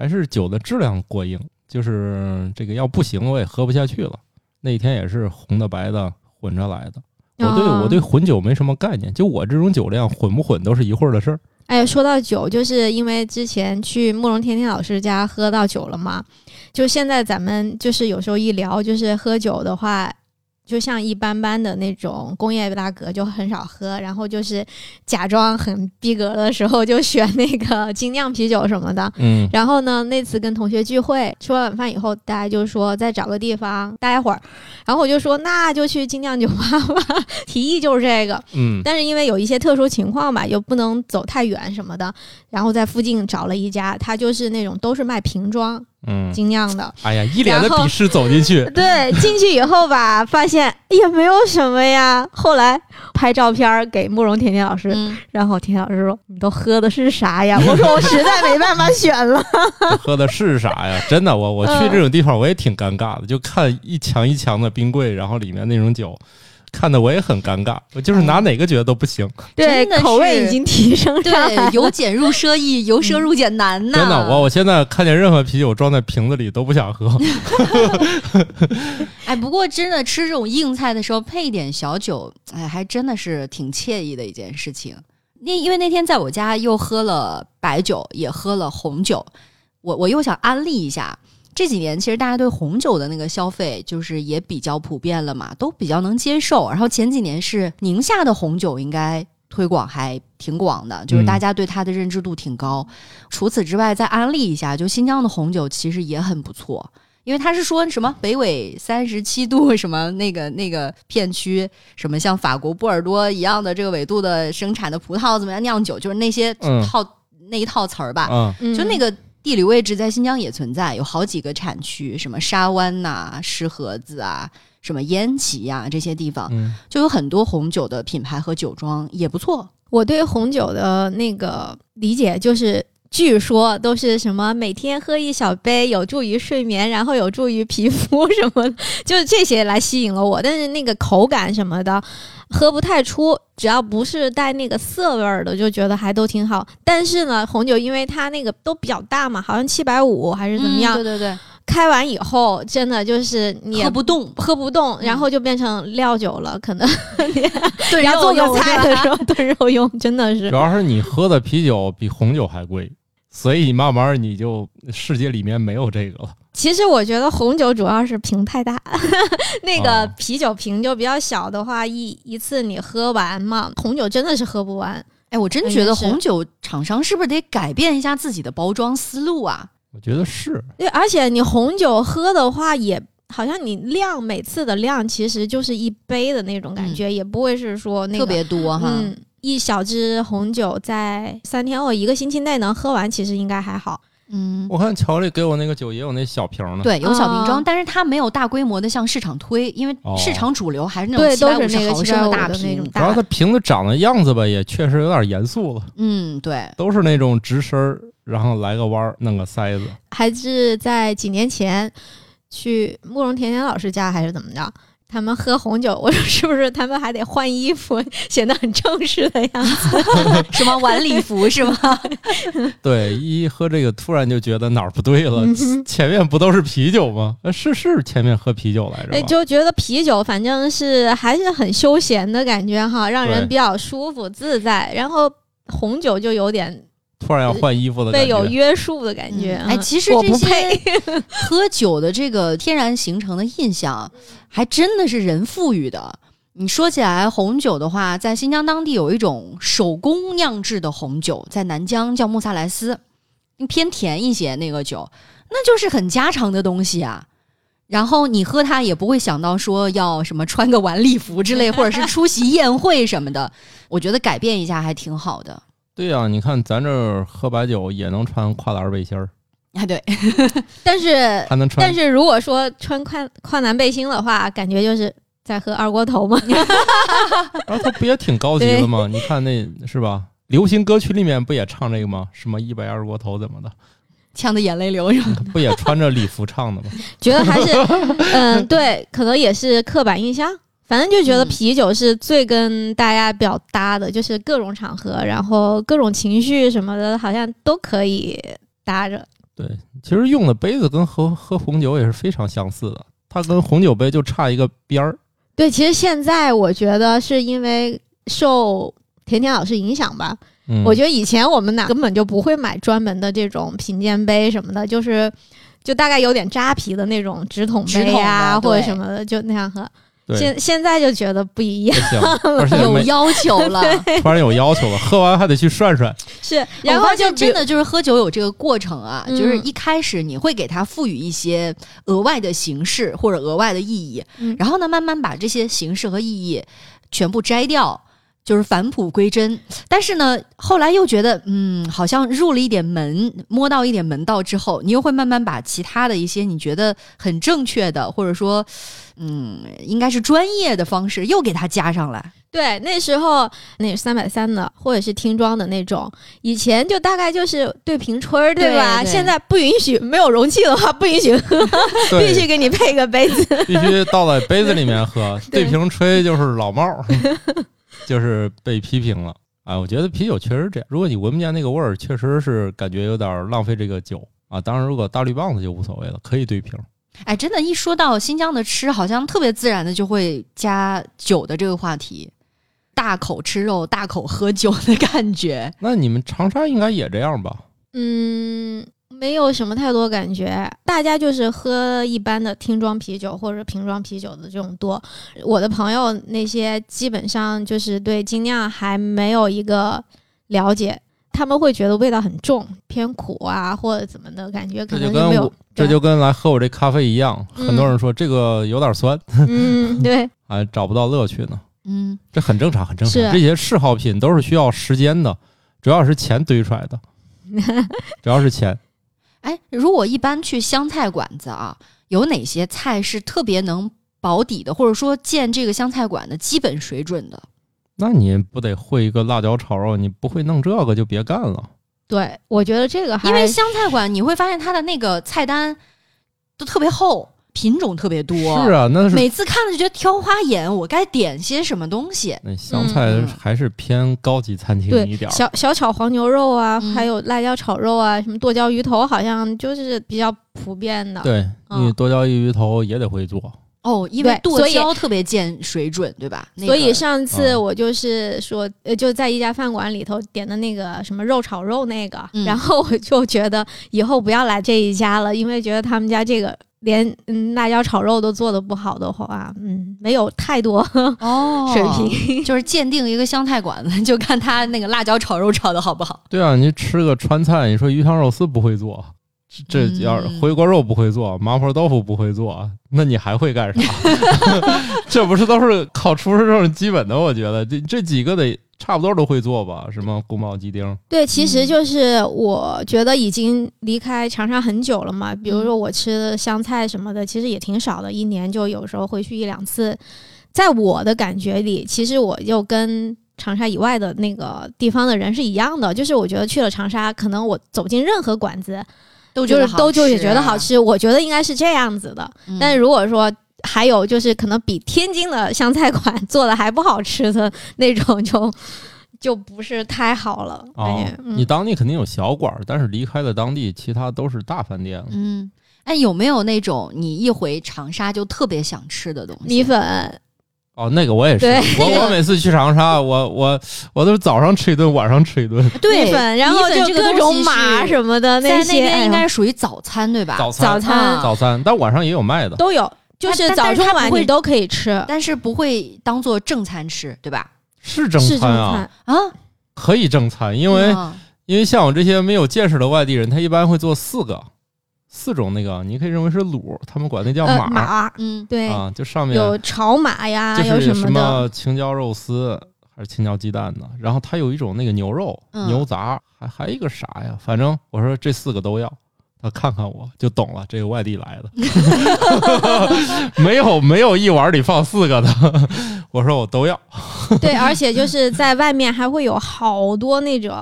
还是酒的质量过硬，就是这个要不行我也喝不下去了。那天也是红的白的混着来的。我对啊我对混酒没什么概念，就我这种酒量混不混都是一会儿的事儿。哎，说到酒，就是因为之前去慕容甜甜老师家喝到酒了嘛，就现在咱们就是有时候一聊，就是喝酒的话，就像一般般的那种工业大哥就很少喝，然后就是假装很逼格的时候就选那个精酿啤酒什么的。嗯然后呢，那次跟同学聚会，吃完晚饭以后，大家就说再找个地方待会儿，然后我就说那就去精酿酒吧吧，提议就是这个。嗯但是因为有一些特殊情况吧，又不能走太远什么的，然后在附近找了一家，它就是那种都是卖瓶装嗯，精酿的。哎呀，一脸的鄙视走进去，对，进去以后吧，发现也没有什么呀。后来拍照片给慕容甜甜老师，嗯，然后甜甜老师说：“你都喝的是啥呀？” 我说：“我实在没办法选了。喝的是啥呀？真的，我我去嗯这种地方我也挺尴尬的，就看一墙一墙的冰柜，然后里面那种酒，看的我也很尴尬。我就是拿哪个觉得都不行，”对真的，口味是已经提升上来对，。由俭入奢易，由奢入俭难呐。真的。我我现在看见任何啤酒装在瓶子里都不想喝。哎，不过真的吃这种硬菜的时候配一点小酒，哎，还真的是挺惬意的一件事情。那因为那天在我家又喝了白酒，也喝了红酒，我我又想安利一下。这几年其实大家对红酒的那个消费就是也比较普遍了嘛，都比较能接受。然后前几年是宁夏的红酒应该推广还挺广的，就是嗯大家对它的认知度挺高。除此之外，再安利一下，就新疆的红酒其实也很不错。因为他是说什么北纬三十七度什么那个那个片区，什么像法国波尔多一样的这个纬度的生产的葡萄怎么样酿酒，就是那些嗯套、那一套词儿吧。嗯嗯就那个地理位置在新疆也存在，有好几个产区，什么沙湾呐、石河子啊、什么焉耆呀、这些地方，嗯，就有很多红酒的品牌和酒庄也不错。我对红酒的那个理解就是。据说都是什么每天喝一小杯有助于睡眠，然后有助于皮肤什么的，就是这些来吸引了我。但是那个口感什么的喝不太出，只要不是带那个涩味儿的，就觉得还都挺好。但是呢，红酒因为它那个都比较大嘛，好像七百五还是怎么样，嗯对对对，开完以后真的就是你也喝不动，喝不动，嗯然后就变成料酒了，可能 炖你要做肉个菜的时候炖肉用，真的是主。要是你喝的啤酒比红酒还贵，所以慢慢你就世界里面没有这个了。其实我觉得红酒主要是瓶太大，那个哦啤酒瓶就比较小的话，一一次你喝完嘛，红酒真的是喝不完。哎，我真觉得红酒厂商是不是得改变一下自己的包装思路啊？我觉得是，对，而且你红酒喝的话也。好像你量每次的量其实就是一杯的那种感觉，也不会是说那个特别多哈。嗯，一小支红酒在三天或一个星期内能喝完，其实应该还好。嗯，我看乔里给我那个酒也有那小瓶的。，对，有小瓶装，啊但是它没有大规模的向市场推，因为哦市场主流还是那种对，七百五都是那个十毫升的大瓶的那种。主要它。瓶子长的样子吧，也确实有点严肃了，嗯，对，都是那种直身儿，然后来个弯儿，弄个塞子。还是在几年前去慕容甜甜老师家，还是怎么着？他们喝红酒，我说是不是他们还得换衣服，显得很正式的样子？什么晚礼服是吗？对，一喝这个突然就觉得哪儿不对了，嗯前面不都是啤酒吗？呃，是是，前面喝啤酒来着哎，就觉得啤酒反正是还是很休闲的感觉哈，让人比较舒服自在。然后红酒就有点突然要换衣服的感被有。约束的感觉。哎，嗯其实这些。喝酒的这个天然形成的印象，还真的是人赋予的。你说起来红酒的话，在新疆当地有一种手工酿制的红酒，在南疆叫穆萨莱斯，偏甜一些那个酒，那就是很家常的东西啊。然后你喝它也不会想到说要什么穿个晚礼服之类，或者是出席宴会什么的。我觉得改变一下还挺好的。对呀、你看咱这儿喝白酒也能穿跨栏背心儿，啊，对，但是还能穿但是如果说穿跨跨栏背心的话，感觉就是在喝二锅头嘛？然后他不也挺高级的吗？你看那是吧？流行歌曲里面不也唱这个吗？什么一百二锅头怎么的？呛得眼泪流是吧？不也穿着礼服唱的吗？觉得还是，嗯，对，可能也是刻板印象。反正就觉得嗯啤酒是最跟大家比较搭的，就是各种场合，然后各种情绪什么的，好像都可以搭着。对，其实用的杯子跟喝喝红酒也是非常相似的，它跟红酒杯就差一个边儿。对，其实现在我觉得是因为受甜甜老师影响吧，嗯，我觉得以前我们俩根本就不会买专门的这种品鉴杯什么的，就是就大概有点扎啤的那种直筒直筒杯呀、的对或者什么的，就那样喝。对现现在就觉得不一样，了，而且有要求了。突然有要求了，喝完还得去涮涮。是，然后就真的就是喝酒有这个过程啊，嗯就是一开始你会给它赋予一些额外的形式或者额外的意义，嗯然后呢，慢慢把这些形式和意义全部摘掉。就是返璞归真，但是呢，后来又觉得，嗯，好像入了一点门，摸到一点门道之后，你又会慢慢把其他的一些你觉得很正确的，或者说，嗯，应该是专业的方式，又给它加上来。对那时候那三百三的或者是听装的那种，以前就大概就是对瓶吹儿，对吧？对 现在不允许，没有容器的话不允许喝，必须，给你配个杯子。必须倒在杯子里面喝。对对瓶吹就是老帽儿，就是被批评了。啊，我觉得啤酒确实这样，如果你闻不见那个味儿，确实是感觉有点浪费这个酒啊。当然，如果大绿棒子就无所谓了，可以对瓶。哎，真的，一说到新疆的吃，好像特别自然的就会加酒的这个话题，大口吃肉，大口喝酒的感觉。那你们长沙应该也这样吧？嗯，没有什么太多感觉，大家就是喝一般的听装啤酒或者瓶装啤酒的这种多。我的朋友那些基本上就是对精酿还没有一个了解，他们会觉得味道很重，偏苦啊或者怎么的感觉，可能没有。这就跟来喝我这咖啡一样，嗯很多人说这个有点酸，嗯，对，还找不到乐趣呢。嗯，这很正常，很正常。是这些嗜好品都是需要时间的，主要是钱堆出来的，主要是钱。哎，如果一般去湘菜馆子啊，有哪些菜是特别能保底的，或者说见这个湘菜馆的基本水准的？那你不得会一个辣椒炒肉？你不会弄这个就别干了。对，我觉得这个还因为湘菜馆你会发现它的那个菜单都特别厚，品种特别多。是啊，那是每次看了就觉得挑花眼，我该点些什么东西？那湘菜嗯还是偏高级餐厅一点儿。小小炒黄牛肉啊，嗯还有辣椒炒肉啊，什么剁椒鱼头，好像就是比较普遍的。对，嗯你剁椒鱼头也得会做。哦，因为剁椒特别见水准，对吧？那所以上次嗯我就是说，呃，就在一家饭馆里头点的那个什么肉炒肉那个，嗯然后我就觉得以后不要来这一家了，因为觉得他们家这个连嗯辣椒炒肉都做的不好的话，嗯，没有太多哦 水平。就是鉴定一个湘菜馆子，就看他那个辣椒炒肉炒的好不好。对啊，你吃个川菜，你说鱼香肉丝不会做，这这要是嗯回锅肉不会做，麻婆豆腐不会做，那你还会干啥？这不是都是考厨师证基本的？我觉得这这几个得差不多都会做吧？什么宫保鸡丁，对，其实嗯就是我觉得已经离开长沙很久了嘛。比如说我吃的湘菜什么的，其实也挺少的，一年就有时候回去一两次。在我的感觉里，其实我就跟长沙以外的那个地方的人是一样的，就是我觉得去了长沙，可能我走进任何馆子，就是都觉得好都就也吃觉得好吃。我觉得应该是这样子的。嗯但是如果说还有就是可能比天津的湘菜馆做的还不好吃的那种就，就不是太好了。感哦、，嗯你当地肯定有小馆儿，但是离开了当地，其他都是大饭店了。嗯，哎，有没有那种你一回长沙就特别想吃的东西？米粉，哦，那个我也是，我我每次去长沙，我我我都是早上吃一顿，晚上吃一顿。对米粉，然后就各种东西是码什么的在那些，边应该属于早餐对吧？早早餐啊早餐，但晚上也有卖的。都有，就是早中晚你都可以吃，但是不会当做正餐吃，对吧？是正餐啊，餐。啊，可以正餐，因为、嗯因为像我这些没有见识的外地人，他一般会做四个，四种那个，你可以认为是卤，他们管那叫呃，码、嗯，对，啊，就上面有炒码呀，就是有什么的，青椒肉丝还是青椒鸡蛋的，然后它有一种那个牛肉、嗯牛杂，还还有一个啥呀？反正我说这四个都要，他看看我就懂了，这个外地来的，没有没有一碗里放四个的。我说我都要，对，而且就是在外面还会有好多那种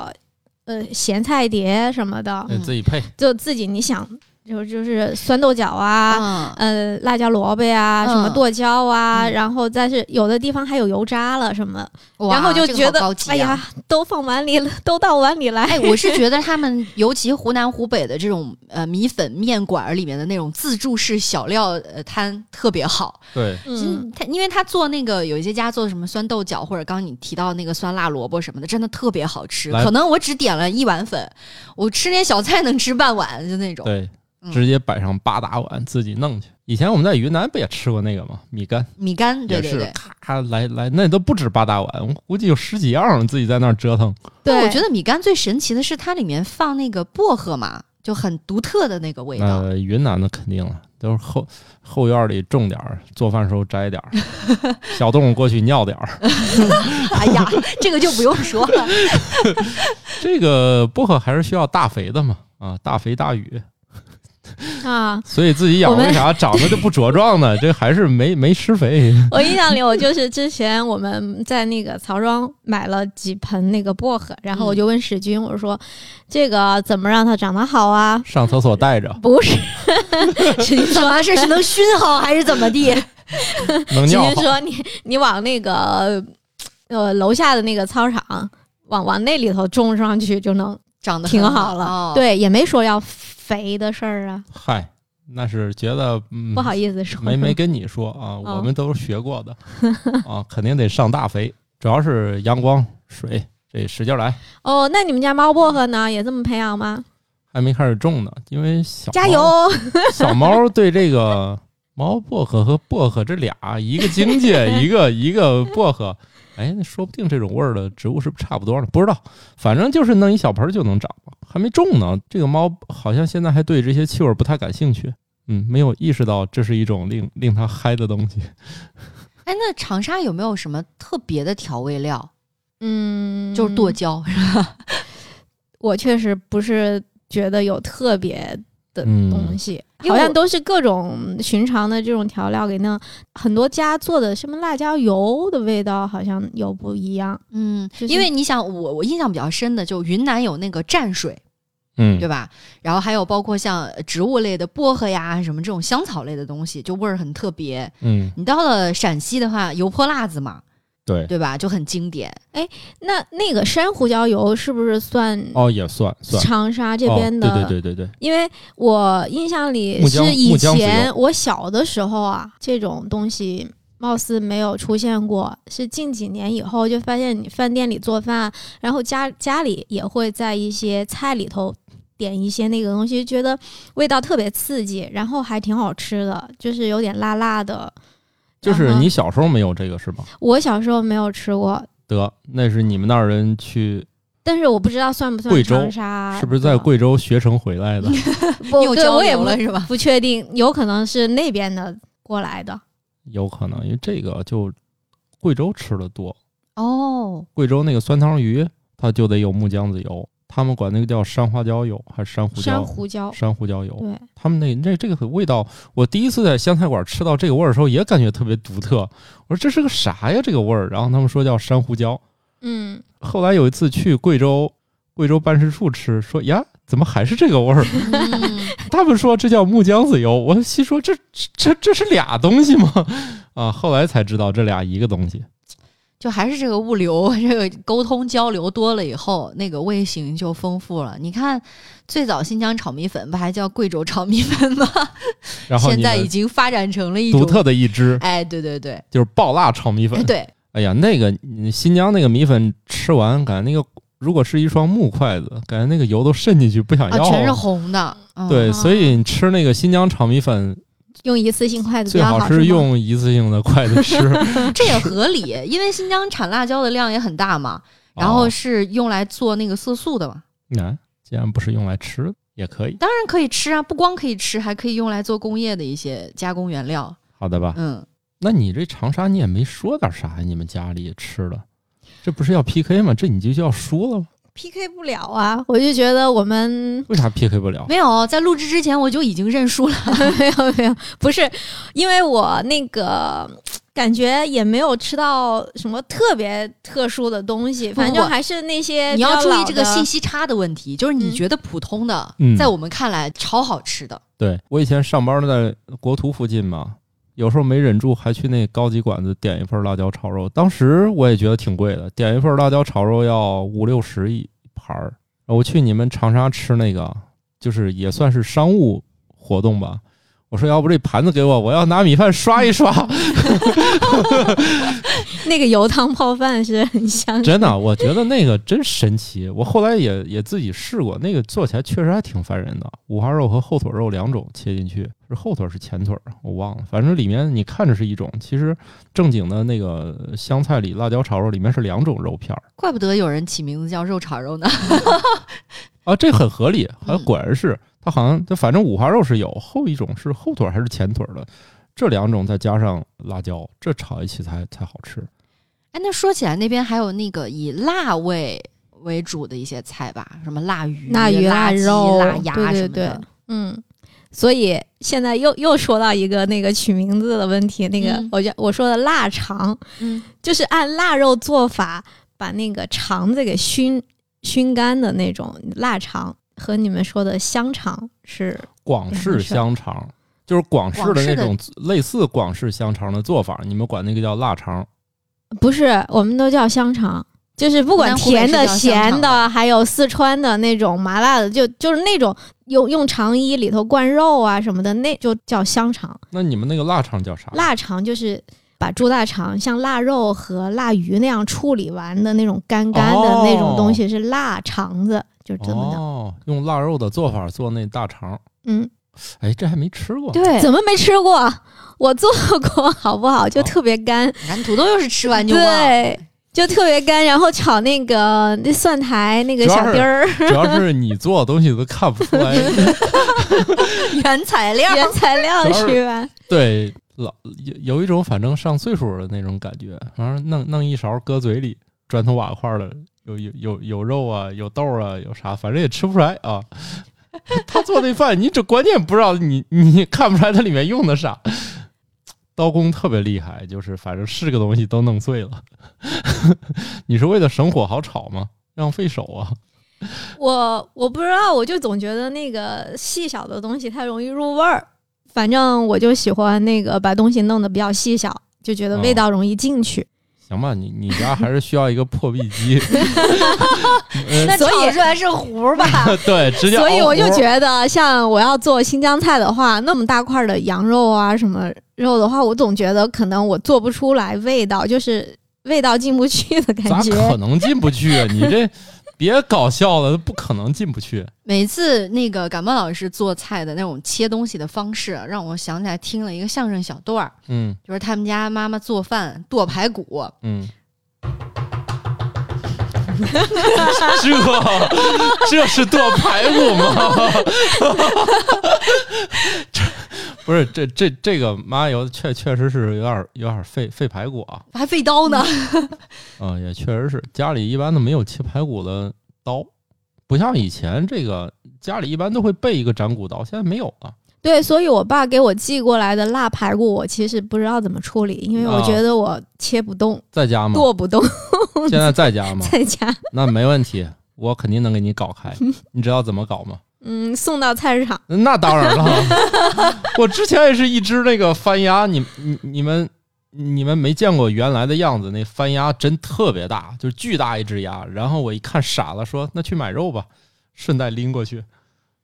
呃咸菜碟什么的，得自己配。就自己你想就就是酸豆角啊。嗯，呃，辣椒萝卜呀，什么嗯剁椒啊，嗯然后但是有的地方还有油渣了什么，然后就觉得哎呀，都放碗里了，都到碗里来。哎，我是 觉得他们，尤其湖南、湖北的这种呃米粉面馆儿里面的那种自助式小料呃摊特别好。对，嗯，嗯，他因为他做那个有一些家做什么酸豆角，或者刚刚你提到那个酸辣萝卜什么的，真的特别好吃。可能我只点了一碗粉，我吃那小菜能吃半碗，就那种。对，嗯直接摆上八大碗自己弄去。以前我们在云南不也吃过那个吗？米干米干，对也是对对。咔来来，那都不止八大碗，我估计有十几样，自己在那儿折腾。对，我觉得米干最神奇的是它里面放那个薄荷嘛，就很独特的那个味道。呃，云南的肯定了，都是后后院里种点儿，做饭时候摘点儿，小动物过去尿点儿。哎呀，这个就不用说了。这个薄荷还是需要大肥的嘛，啊，大肥大雨，啊，所以自己养为啥长得就不茁壮呢？这还是没没施肥。我印象里，我就是之前我们在那个曹庄买了几盆那个薄荷，然后我就问史军，我说这个怎么让它长得好啊？上厕所带着，不是，史军说是是能熏好还是怎么地？史能尿好。军说你你往那个呃楼下的那个操场往往那里头种上去就能长得挺好了。哦、对，也没说要肥的事儿啊，嗨，那是觉得嗯不好意思说。没没跟你说啊，我们都是学过的啊，肯定得上大肥，主要是阳光、水，这使劲来。哦，那你们家猫薄荷呢？也这么培养吗？还没开始种呢，因为小加油！小猫对这个猫薄荷和薄荷这俩，一个荆芥，一个一个薄荷，哎，那说不定这种味儿的植物是不是差不多呢？不知道，反正就是弄一小盆儿就能长了，还没种呢。这个猫好像现在还对这些气味儿不太感兴趣，嗯，没有意识到这是一种令令它嗨的东西。哎，那长沙有没有什么特别的调味料？嗯，就是剁椒，是吧我确实不是觉得有特别的嗯东西，好像都是各种寻常的这种调料给弄。很多家做的什么辣椒油的味道好像有不一样。嗯，就是因为你想，我我印象比较深的，就云南有那个蘸水，嗯对，吧？然后还有包括像植物类的薄荷呀，什么这种香草类的东西，就味儿很特别。嗯，你到了陕西的话，油泼辣子嘛，对，对吧？就很经典。哎那那个山胡椒油是不是算哦，也算算长沙这边的？哦、对对对对对，因为我印象里是以前我小的时候啊，这种东西貌似没有出现过，是近几年以后就发现你饭店里做饭，然后家家里也会在一些菜里头点一些那个东西，觉得味道特别刺激，然后还挺好吃的，就是有点辣辣的。就是你小时候没有这个是吧？我小时候没有吃过，得，那是你们那儿人去，但是我不知道算不算贵州，是不是在？贵州学成回来的？不，又交对我也不流了是吧？不确定，有可能是那边的过来的。有可能，因为这个就贵州吃的多，哦，贵州那个酸汤鱼它就得有木姜子油，他们管那个叫山花椒油还是珊瑚珊椒？瑚椒，珊瑚椒油，对，他们那那这个味道，我第一次在湘菜馆吃到这个味儿的时候，也感觉特别独特。我说这是个啥呀？这个味儿？然后他们说叫珊瑚椒。嗯，后来有一次去贵州，贵州办事处吃，说呀，怎么还是这个味儿？嗯 他们说这叫木姜子油，我心说这这这这是俩东西吗？啊，后来才知道这俩一个东西。就还是这个物流，这个沟通交流多了以后，那个味型就丰富了。你看，最早新疆炒米粉不还叫贵州炒米粉吗？然后现在已经发展成了一种独特的一支哎，对对对，就是爆辣炒米粉哎。对，哎呀，那个你新疆那个米粉吃完，感觉那个如果是一双木筷子，感觉那个油都渗进去，不想啊，要。全是红的。嗯对，啊所以你吃那个新疆炒米粉，用一次性筷子最好是用一次性的筷子吃。这也合理，因为新疆产辣椒的量也很大嘛，然后哦是用来做那个色素的嘛。那、既然不是用来吃的，也可以。当然可以吃啊，不光可以吃，还可以用来做工业的一些加工原料。好的吧？嗯，那你这长沙你也没说点啥呀？你们家里吃的，这不是要 PK 吗？这你就要输了吗？PK 不了啊！我就觉得我们为啥 PK 不了？没有，在录制之前我就已经认输了。没有没有，不是因为我那个感觉也没有吃到什么特别特殊的东西，反正不还是那些你要注意这个信息差的问题，就是你嗯觉得普通的，嗯在我们看来超好吃的。对我以前上班在国图附近嘛，有时候没忍住还去那高级馆子点一份辣椒炒肉，当时我也觉得挺贵的，点一份辣椒炒肉要五六十一盘儿。我去你们长沙吃那个，就是也算是商务活动吧。我说要不这盘子给我，我要拿米饭刷一刷。那个油汤泡饭是很香，真的，我觉得那个真神奇。我后来也也自己试过，那个做起来确实还挺烦人的。五花肉和后腿肉两种切进去，是后腿是前腿儿，我忘了。反正里面你看着是一种，其实正经的那个湘菜里辣椒炒肉里面是两种肉片儿怪不得有人起名字叫肉炒肉呢。啊，这很合理。果然是它好像，它反正五花肉是有，后一种是后腿儿还是前腿儿的，这两种再加上辣椒，这炒一起才才好吃。哎，那说起来，那边还有那个以辣味为主的一些菜吧，什么辣鱼、辣鱼、辣鸡肉、腊鸭什么的。对，嗯。所以现在又又说到一个那个取名字的问题，那个嗯我叫我说的腊肠，嗯，就是按腊肉做法把那个肠子给熏熏干的那种腊肠，和你们说的香肠是广式香肠，就是广式的那种类似广式香肠的做法，你们管那个叫腊肠。不是？我们都叫香肠，就是不管甜的、咸的还有四川的那种麻辣的，就就是那种用用肠衣里头灌肉啊什么的，那就叫香肠。那你们那个腊肠叫啥？腊肠就是把猪大肠像腊肉和腊鱼那样处理完的那种干干的那种东西是腊肠子，就是这么的。哦，用腊肉的做法做那大肠，嗯，哎，这还没吃过。对，怎么没吃过？我做过，好不好？就哦特别干，你看土豆又是吃完就忘。对，就特别干。然后炒那个那蒜苔那个小丁儿，主要是你做的东西都看不出来。原材料。原材料是是吧？对，老有有一种反正上岁数的那种感觉，反正弄弄一勺搁嘴里，砖头瓦块的，有有有有肉啊，有豆啊，有啥，反正也吃不出来啊。他做那饭，你这关键不知道你你看不出来它里面用的啥。刀工特别厉害，就是反正是个东西都弄碎了。你是为了省火好炒吗？浪费手啊！我我不知道，我就总觉得那个细小的东西太容易入味儿。反正我就喜欢那个把东西弄得比较细小，就觉得味道容易进去。行吧，你你家还是需要一个破壁机。呃那所以炒出来是糊吧？对，直接所以我就觉得，像我要做新疆菜的话，那么大块的羊肉啊，什么肉的话，我总觉得可能我做不出来味道，就是味道进不去的感觉咋觉。可能进不去啊？你这别搞笑了，不可能进不去。每次那个感冒老师做菜的那种切东西的方式，让我想起来听了一个相声小段儿，嗯就是他们家妈妈做饭剁排骨，嗯，这这是剁排骨吗？这 不是这这这个麻油确确实是有点有点费费排骨啊。还费刀呢。嗯，也确实是家里一般都没有切排骨的刀，不像以前这个家里一般都会备一个斩骨刀，现在没有了。对，所以我爸给我寄过来的腊排骨，我其实不知道怎么处理，因为我啊觉得我切不动、在家吗？剁不动，现在在家 吗？在家，那没问题，我肯定能给你搞开。你知道怎么搞吗？嗯，送到菜市场。那当然了，我之前也是一只那个番鸭，你你你们你们没见过原来的样子，那番鸭真特别大，就是巨大一只鸭。然后我一看傻了，说那去买肉吧，顺带拎过去，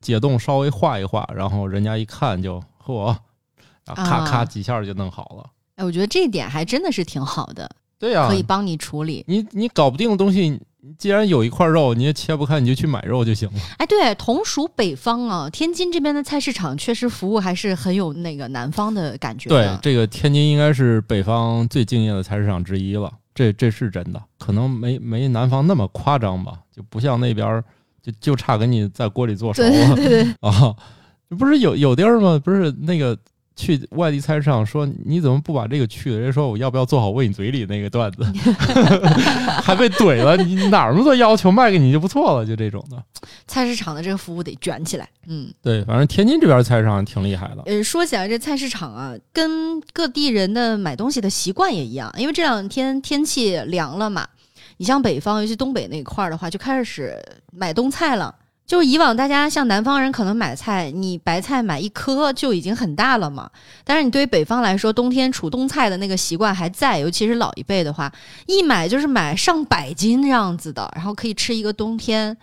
解冻稍微化一化，然后人家一看就嚯，然后咔啊咔几下就弄好了。哎，我觉得这一点还真的是挺好的，对呀、可以帮你处理。你你搞不定的东西，既然有一块肉，你也切不开，你就去买肉就行了。哎，对，同属北方啊，天津这边的菜市场确实服务还是很有那个南方的感觉的。，对这个天津应该是北方最敬业的菜市场之一了，这这是真的，可能没没南方那么夸张吧，就不像那边儿就就差给你在锅里做熟对对对，啊，不是有有地儿吗？不是那个去外地菜市场说你怎么不把这个去了？人家说我要不要做好喂你嘴里那个段子，还被怼了。你哪儿那么多要求，卖给你就不错了，就这种的。菜市场的这个服务得卷起来。嗯，对，反正天津这边菜市场挺厉害的。呃，说起来这菜市场啊，跟各地人的买东西的习惯也一样，因为这两天天气凉了嘛。你像北方，尤其东北那块儿的话，就开始买冬菜了。就是以往大家像南方人可能买菜，你白菜买一颗就已经很大了嘛。但是你对于北方来说，冬天储冬菜的那个习惯还在，尤其是老一辈的话，一买就是买上百斤这样子的，然后可以吃一个冬天。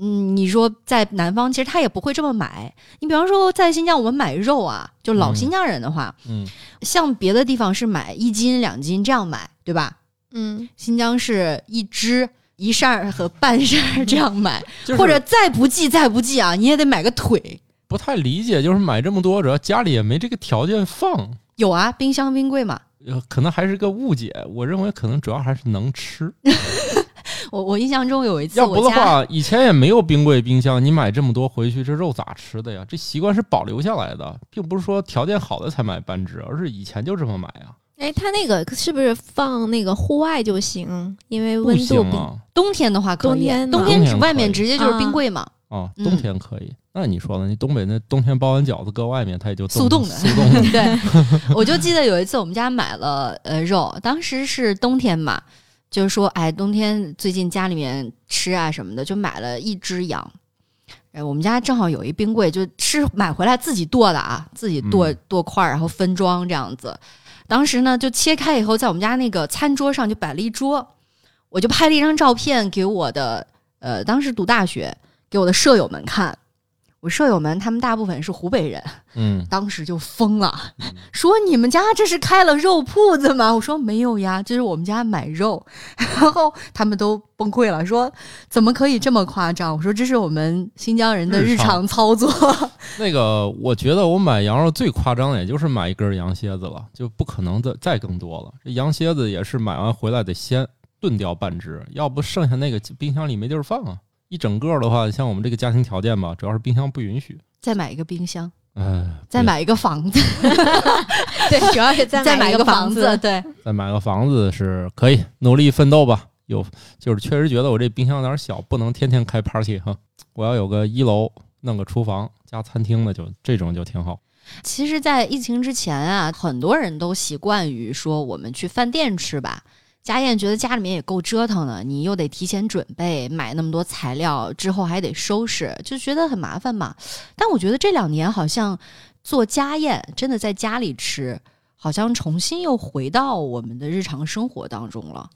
嗯，你说在南方，其实他也不会这么买。你比方说在新疆，我们买肉啊，就老新疆人的话，嗯，像别的地方是买一斤两斤这样买，对吧？嗯，新疆是一只。一扇儿和半扇儿这样买，就是或者再不济再不济啊，你也得买个腿。不太理解，就是买这么多，主要家里也没这个条件放，有啊，冰箱冰柜嘛。呃，可能还是个误解。我认为可能主要还是能吃，我我印象中有一次要不的话，以前也没有冰柜、冰箱，你买这么多回去，这肉咋吃的呀？这习惯是保留下来的，并不是说条件好的才买半只，而是以前就这么买啊。哎，它那个是不是放那个户外就行？因为温度比啊，冬天的话可以，冬天冬天外面直接就是冰柜嘛，啊，嗯冬天可以。那你说呢？你东北那冬天包完饺子搁外面，它也就速冻的速冻的。对，我就记得有一次我们家买了呃肉，当时是冬天嘛，就是说哎冬天最近家里面吃啊什么的，就买了一只羊。哎，我们家正好有一冰柜，就是买回来自己剁的啊，自己剁、嗯剁块儿，然后分装这样子。当时呢，就切开以后，在我们家那个餐桌上就摆了一桌，我就拍了一张照片给我的呃，当时读大学给我的舍友们看。我舍友们他们大部分是湖北人，嗯，当时就疯了，说你们家这是开了肉铺子吗？我说没有呀，这是我们家买肉。然后他们都崩溃了，说怎么可以这么夸张？我说这是我们新疆人的日日常常操作。那个，我觉得我买羊肉最夸张的，也就是买一根羊蝎子了，就不可能再再更多了。这羊蝎子也是买完回来得先炖掉半只，要不剩下那个冰箱里没地儿放啊。一整个的话，像我们这个家庭条件吧，主要是冰箱不允许。再买一个冰箱，哎，再买一个房子，对，主要是再再买买一个房个房子，对，再买个房子是可以，努力奋斗吧。有就是确实觉得我这冰箱有点小，不能天天开 party 哈。我要有个一楼弄个厨房加餐厅的，就这种就挺好。其实，在疫情之前啊，很多人都习惯于说我们去饭店吃吧。家宴觉得家里面也够折腾的，你又得提前准备，买那么多材料，之后还得收拾，就觉得很麻烦嘛。但我觉得这两年好像做家宴，真的在家里吃，好像重新又回到我们的日常生活当中了。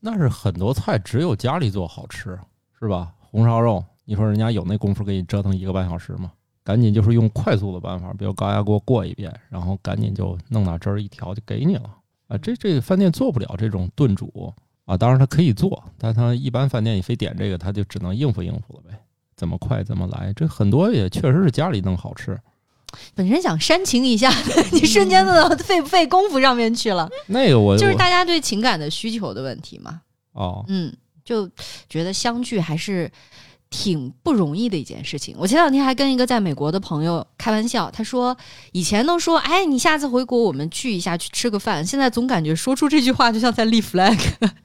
那是很多菜只有家里做好吃，是吧？红烧肉，你说人家有那功夫给你折腾一个半小时吗？赶紧就是用快速的办法，比如高压锅过一遍，然后赶紧就弄点汁儿一调就给你了啊！这这个饭店做不了这种炖煮啊，当然他可以做，但他一般饭店你非点这个，他就只能应付应付了呗，怎么快怎么来。这很多也确实是家里弄好吃，本身想煽情一下，你瞬间到费不费功夫上面去了，那个我我就是大家对情感的需求的问题嘛。哦，嗯，就觉得相聚还是挺不容易的一件事情。我前两天还跟一个在美国的朋友开玩笑，他说以前都说，哎，你下次回国我们聚一下，去吃个饭。现在总感觉说出这句话就像在立 flag。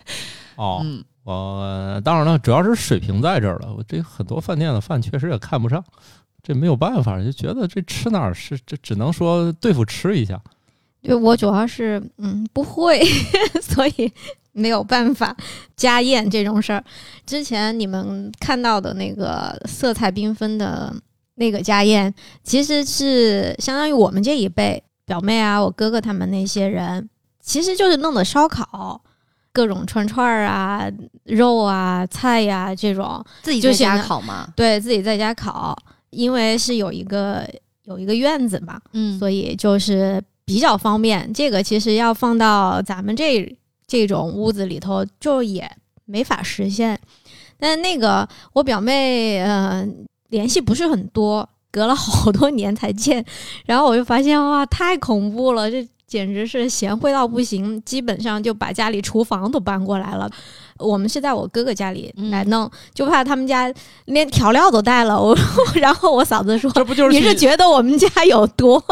哦，嗯，我当然了，主要是水平在这儿了。我这很多饭店的饭确实也看不上，这没有办法，就觉得这吃哪儿是这只能说对付吃一下。对我主要是嗯不会，所以没有办法家宴这种事儿。之前你们看到的那个色彩缤纷的那个家宴，其实是相当于我们这一辈表妹啊，我哥哥他们那些人，其实就是弄的烧烤，各种串串儿啊、肉啊、菜呀、这种，自己在家烤嘛。对自己在家烤，因为是有一个有一个院子嘛，嗯，所以就是比较方便。这个其实要放到咱们这这种屋子里头，就也没法实现。但那个我表妹，呃，联系不是很多，隔了好多年才见，然后我就发现哇，太恐怖了，这简直是贤惠到不行，基本上就把家里厨房都搬过来了。我们是在我哥哥家里嗯来弄，就怕他们家连调料都带了。我 然后我嫂子说。这不就是你是觉得我们家有多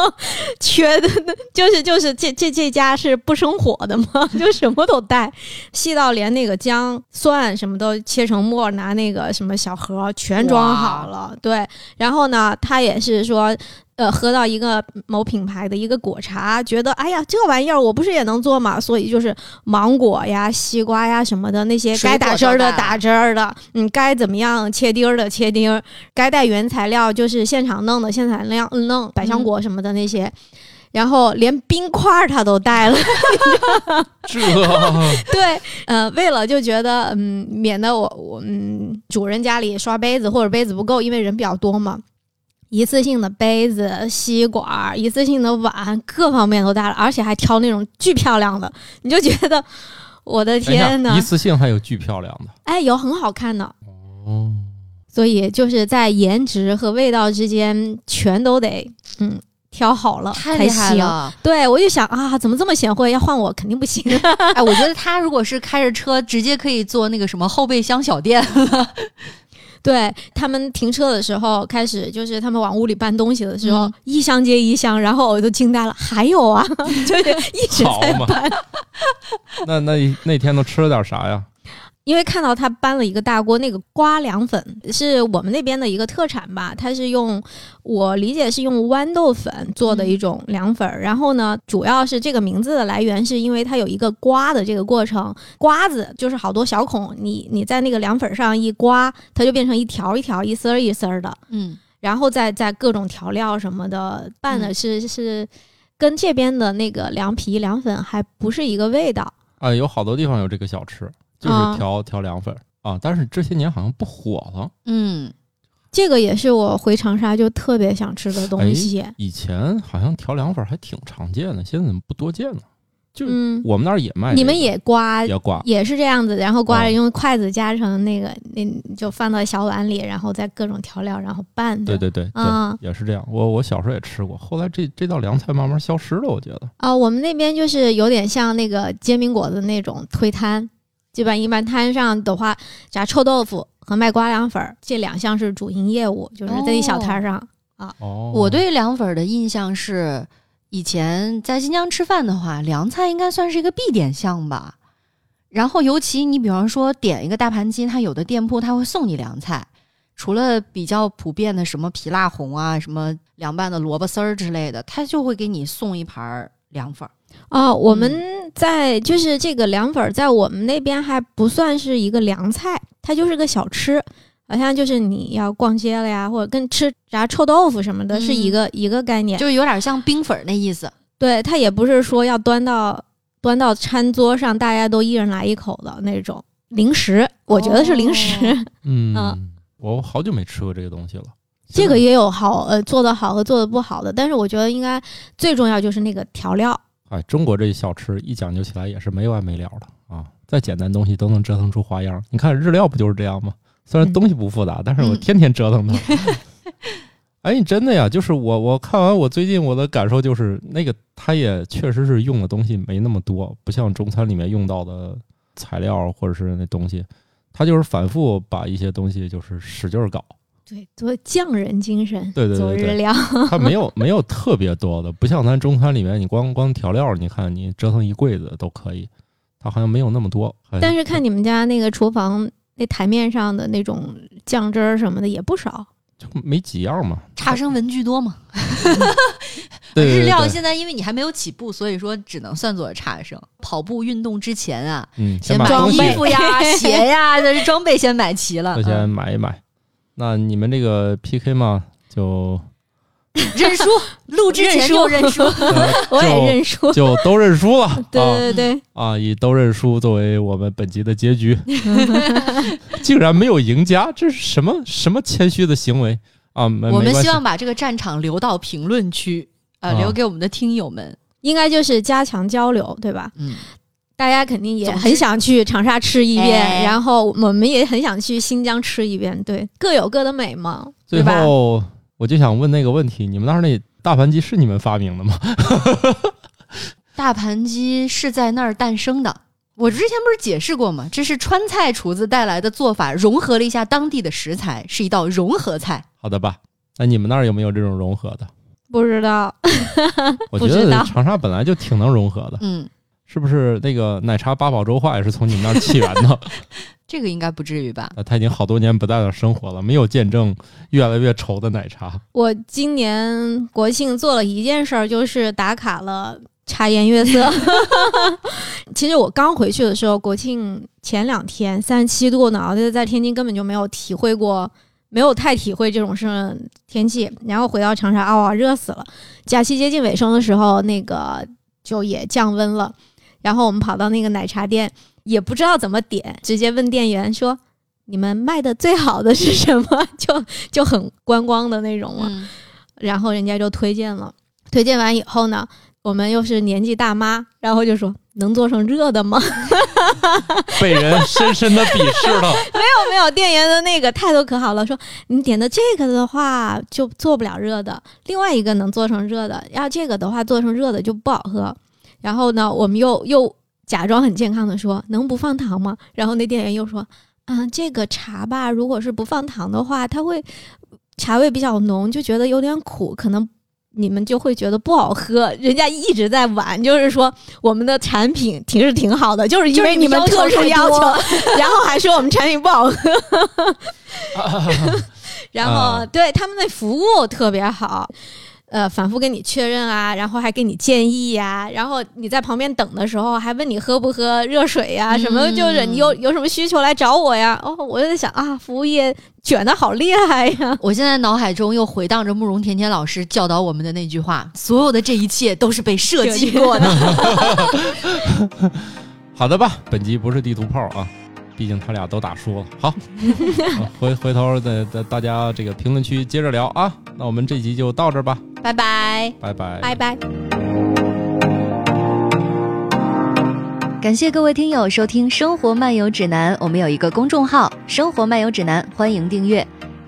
缺的？就是就是这这这家是不生火的吗？就什么都带，细到连那个姜、蒜什么都切成末，拿那个什么小盒全装好了。对，然后呢，他也是说。呃，喝到一个某品牌的一个果茶，觉得哎呀，这玩意儿我不是也能做嘛？所以就是芒果呀、西瓜呀什么的那些该打汁儿的打汁儿的，嗯，该怎么样切丁儿的切丁儿，该带原材料就是现场弄的现场料弄百香果什么的那些。然后连冰块儿他都带了，这 对，呃，为了就觉得，嗯，免得我我嗯主人家里刷杯子或者杯子不够，因为人比较多嘛，一次性的杯子、吸管儿、一次性的碗，各方面都带了，而且还挑那种巨漂亮的，你就觉得我的天呐一，次性还有巨漂亮的哎，有很好看的，哦，所以就是在颜值和味道之间全都得嗯挑好了才太厉害行。了！对，我就想啊，怎么这么贤惠？要换我肯定不行。哎，我觉得他如果是开着车，直接可以做那个什么后备箱小店。对他们停车的时候，开始就是他们往屋里搬东西的时候，嗯一箱接一箱，然后我都惊呆了，还有啊，就是一直在搬。那那那天都吃了点啥呀？因为看到他搬了一个大锅，那个瓜凉粉是我们那边的一个特产吧，它是用我理解是用豌豆粉做的一种凉粉儿。然后呢，主要是这个名字的来源是因为它有一个刮的这个过程，瓜子就是好多小孔，你你在那个凉粉儿上一刮，它就变成一条一条、一丝儿一丝儿的。嗯，然后再再各种调料什么的拌的是、是跟这边的那个凉皮凉粉还不是一个味道。啊，有好多地方有这个小吃，就是啊调调凉粉啊，但是这些年好像不火了。嗯，这个也是我回长沙就特别想吃的东西。以前好像调凉粉还挺常见的，现在怎么不多见呢？就我们那儿也卖这个，你们也刮也刮也是这样子，然后刮用筷子夹成那个，那就放到小碗里，然后再各种调料，然后拌的。对对对对，啊也是这样。我我小时候也吃过，后来这这道凉菜慢慢消失了，我觉得。啊、我们那边就是有点像那个煎饼果子那种推摊，基本一般摊上的话，炸臭豆腐和卖瓜凉粉儿这两项是主营业务，就是在一小摊儿上。哦，我对凉粉儿的印象是，以前在新疆吃饭的话，凉菜应该算是一个必点项吧。然后，尤其你比方说点一个大盘鸡，它有的店铺它会送你凉菜，除了比较普遍的什么皮辣红啊、什么凉拌的萝卜丝儿之类的，它就会给你送一盘儿凉粉儿。哦，我们在就是这个凉粉儿，在我们那边还不算是一个凉菜，它就是个小吃，好像就是你要逛街了呀，或者跟吃炸臭豆腐什么的，嗯是一个一个概念。就有点像冰粉儿那意思。对，它也不是说要端到端到餐桌上，大家都一人来一口的那种零食，我觉得是零食。嗯嗯，我好久没吃过这个东西了。这个也有好呃做的好和做的不好的，但是我觉得应该最重要就是那个调料。哎，中国这小吃一讲究起来也是没完没了的啊！再简单东西都能折腾出花样。你看日料不就是这样吗？虽然嗯东西不复杂，但是我嗯天天折腾它。哎，真的呀，就是我我看完我最近我的感受就是，那个它也确实是用的东西没那么多，不像中餐里面用到的材料或者是那东西，它就是反复把一些东西就是使劲儿搞。对，做匠人精神，对对对对做日料。它没有没有特别多的，不像咱中餐里面，你光光调料，你看你折腾一柜子都可以，它好像没有那么多。哎但是看你们家那个厨房那台面上的那种酱汁儿什么的也不少。就没几样嘛。差生文具多嘛？对对对对日料现在因为你还没有起步，所以说只能算作差生。跑步运动之前啊，嗯，先把衣服呀、鞋呀，这装备先买齐了都。先嗯买一买。那你们这个 PK 嘛，就认输，录之前就认输。呃 我也认输。就都认输了。对啊对对，啊，以都认输作为我们本集的结局，竟然没有赢家，这是什么什么谦虚的行为啊？我们希望把这个战场留到评论区，呃，啊留给我们的听友们。应该就是加强交流，对吧？嗯，大家肯定也很想去长沙吃一遍，哎然后我们也很想去新疆吃一遍，对，各有各的美嘛，最对吧？后我就想问那个问题：你们那儿那大盘鸡是你们发明的吗？大盘鸡是在那儿诞生的。我之前不是解释过吗？这是川菜厨子带来的做法，融合了一下当地的食材，是一道融合菜。好的吧？那你们那儿有没有这种融合的？不知道，我觉得长沙本来就挺能融合的，嗯，是不是？那个奶茶八宝粥话也是从你们那儿起源的？这个应该不至于吧？那他已经好多年不在那儿生活了，没有见证越来越稠的奶茶。我今年国庆做了一件事儿，就是打卡了茶颜悦色。其实我刚回去的时候，国庆前两天三十七度呢，我觉得在天津根本就没有体会过，没有太体会这种是天气。然后回到长沙，啊，热死了。假期接近尾声的时候，那个就也降温了。然后我们跑到那个奶茶店，也不知道怎么点，直接问店员说：“你们卖的最好的是什么？” 就就很观光的那种嘛。嗯，然后人家就推荐了，推荐完以后呢，我们又是年纪大妈，然后就说能做成热的吗？被人深深的鄙视了。没有没有，店员的那个态度可好了，说你点的这个的话就做不了热的，另外一个能做成热的，要这个的话做成热的就不好喝。然后呢，我们又又假装很健康的说能不放糖吗？然后那店员又说，啊，这个茶吧，如果是不放糖的话，它会茶味比较浓，就觉得有点苦，可能。你们就会觉得不好喝，人家一直在玩，就是说我们的产品挺是 挺好的，就是因为你们特殊要求，然后还说我们产品不好喝，然后、啊对他们的服务特别好，呃，反复跟你确认啊，然后还给你建议呀、然后你在旁边等的时候还问你喝不喝热水呀、什么就是你有有什么需求来找我呀。哦，我就在想啊，服务业卷的好厉害呀。我现在脑海中又回荡着慕容甜甜老师教导我们的那句话：所有的这一切都是被设计过的。好的吧，本集不是地图炮啊，毕竟他俩都打输了。好，回回头的的大家这个评论区接着聊啊。那我们这集就到这儿吧，拜拜。拜拜。拜拜。感谢各位听友收听《生活漫游指南》，我们有一个公众号“生活漫游指南”，欢迎订阅。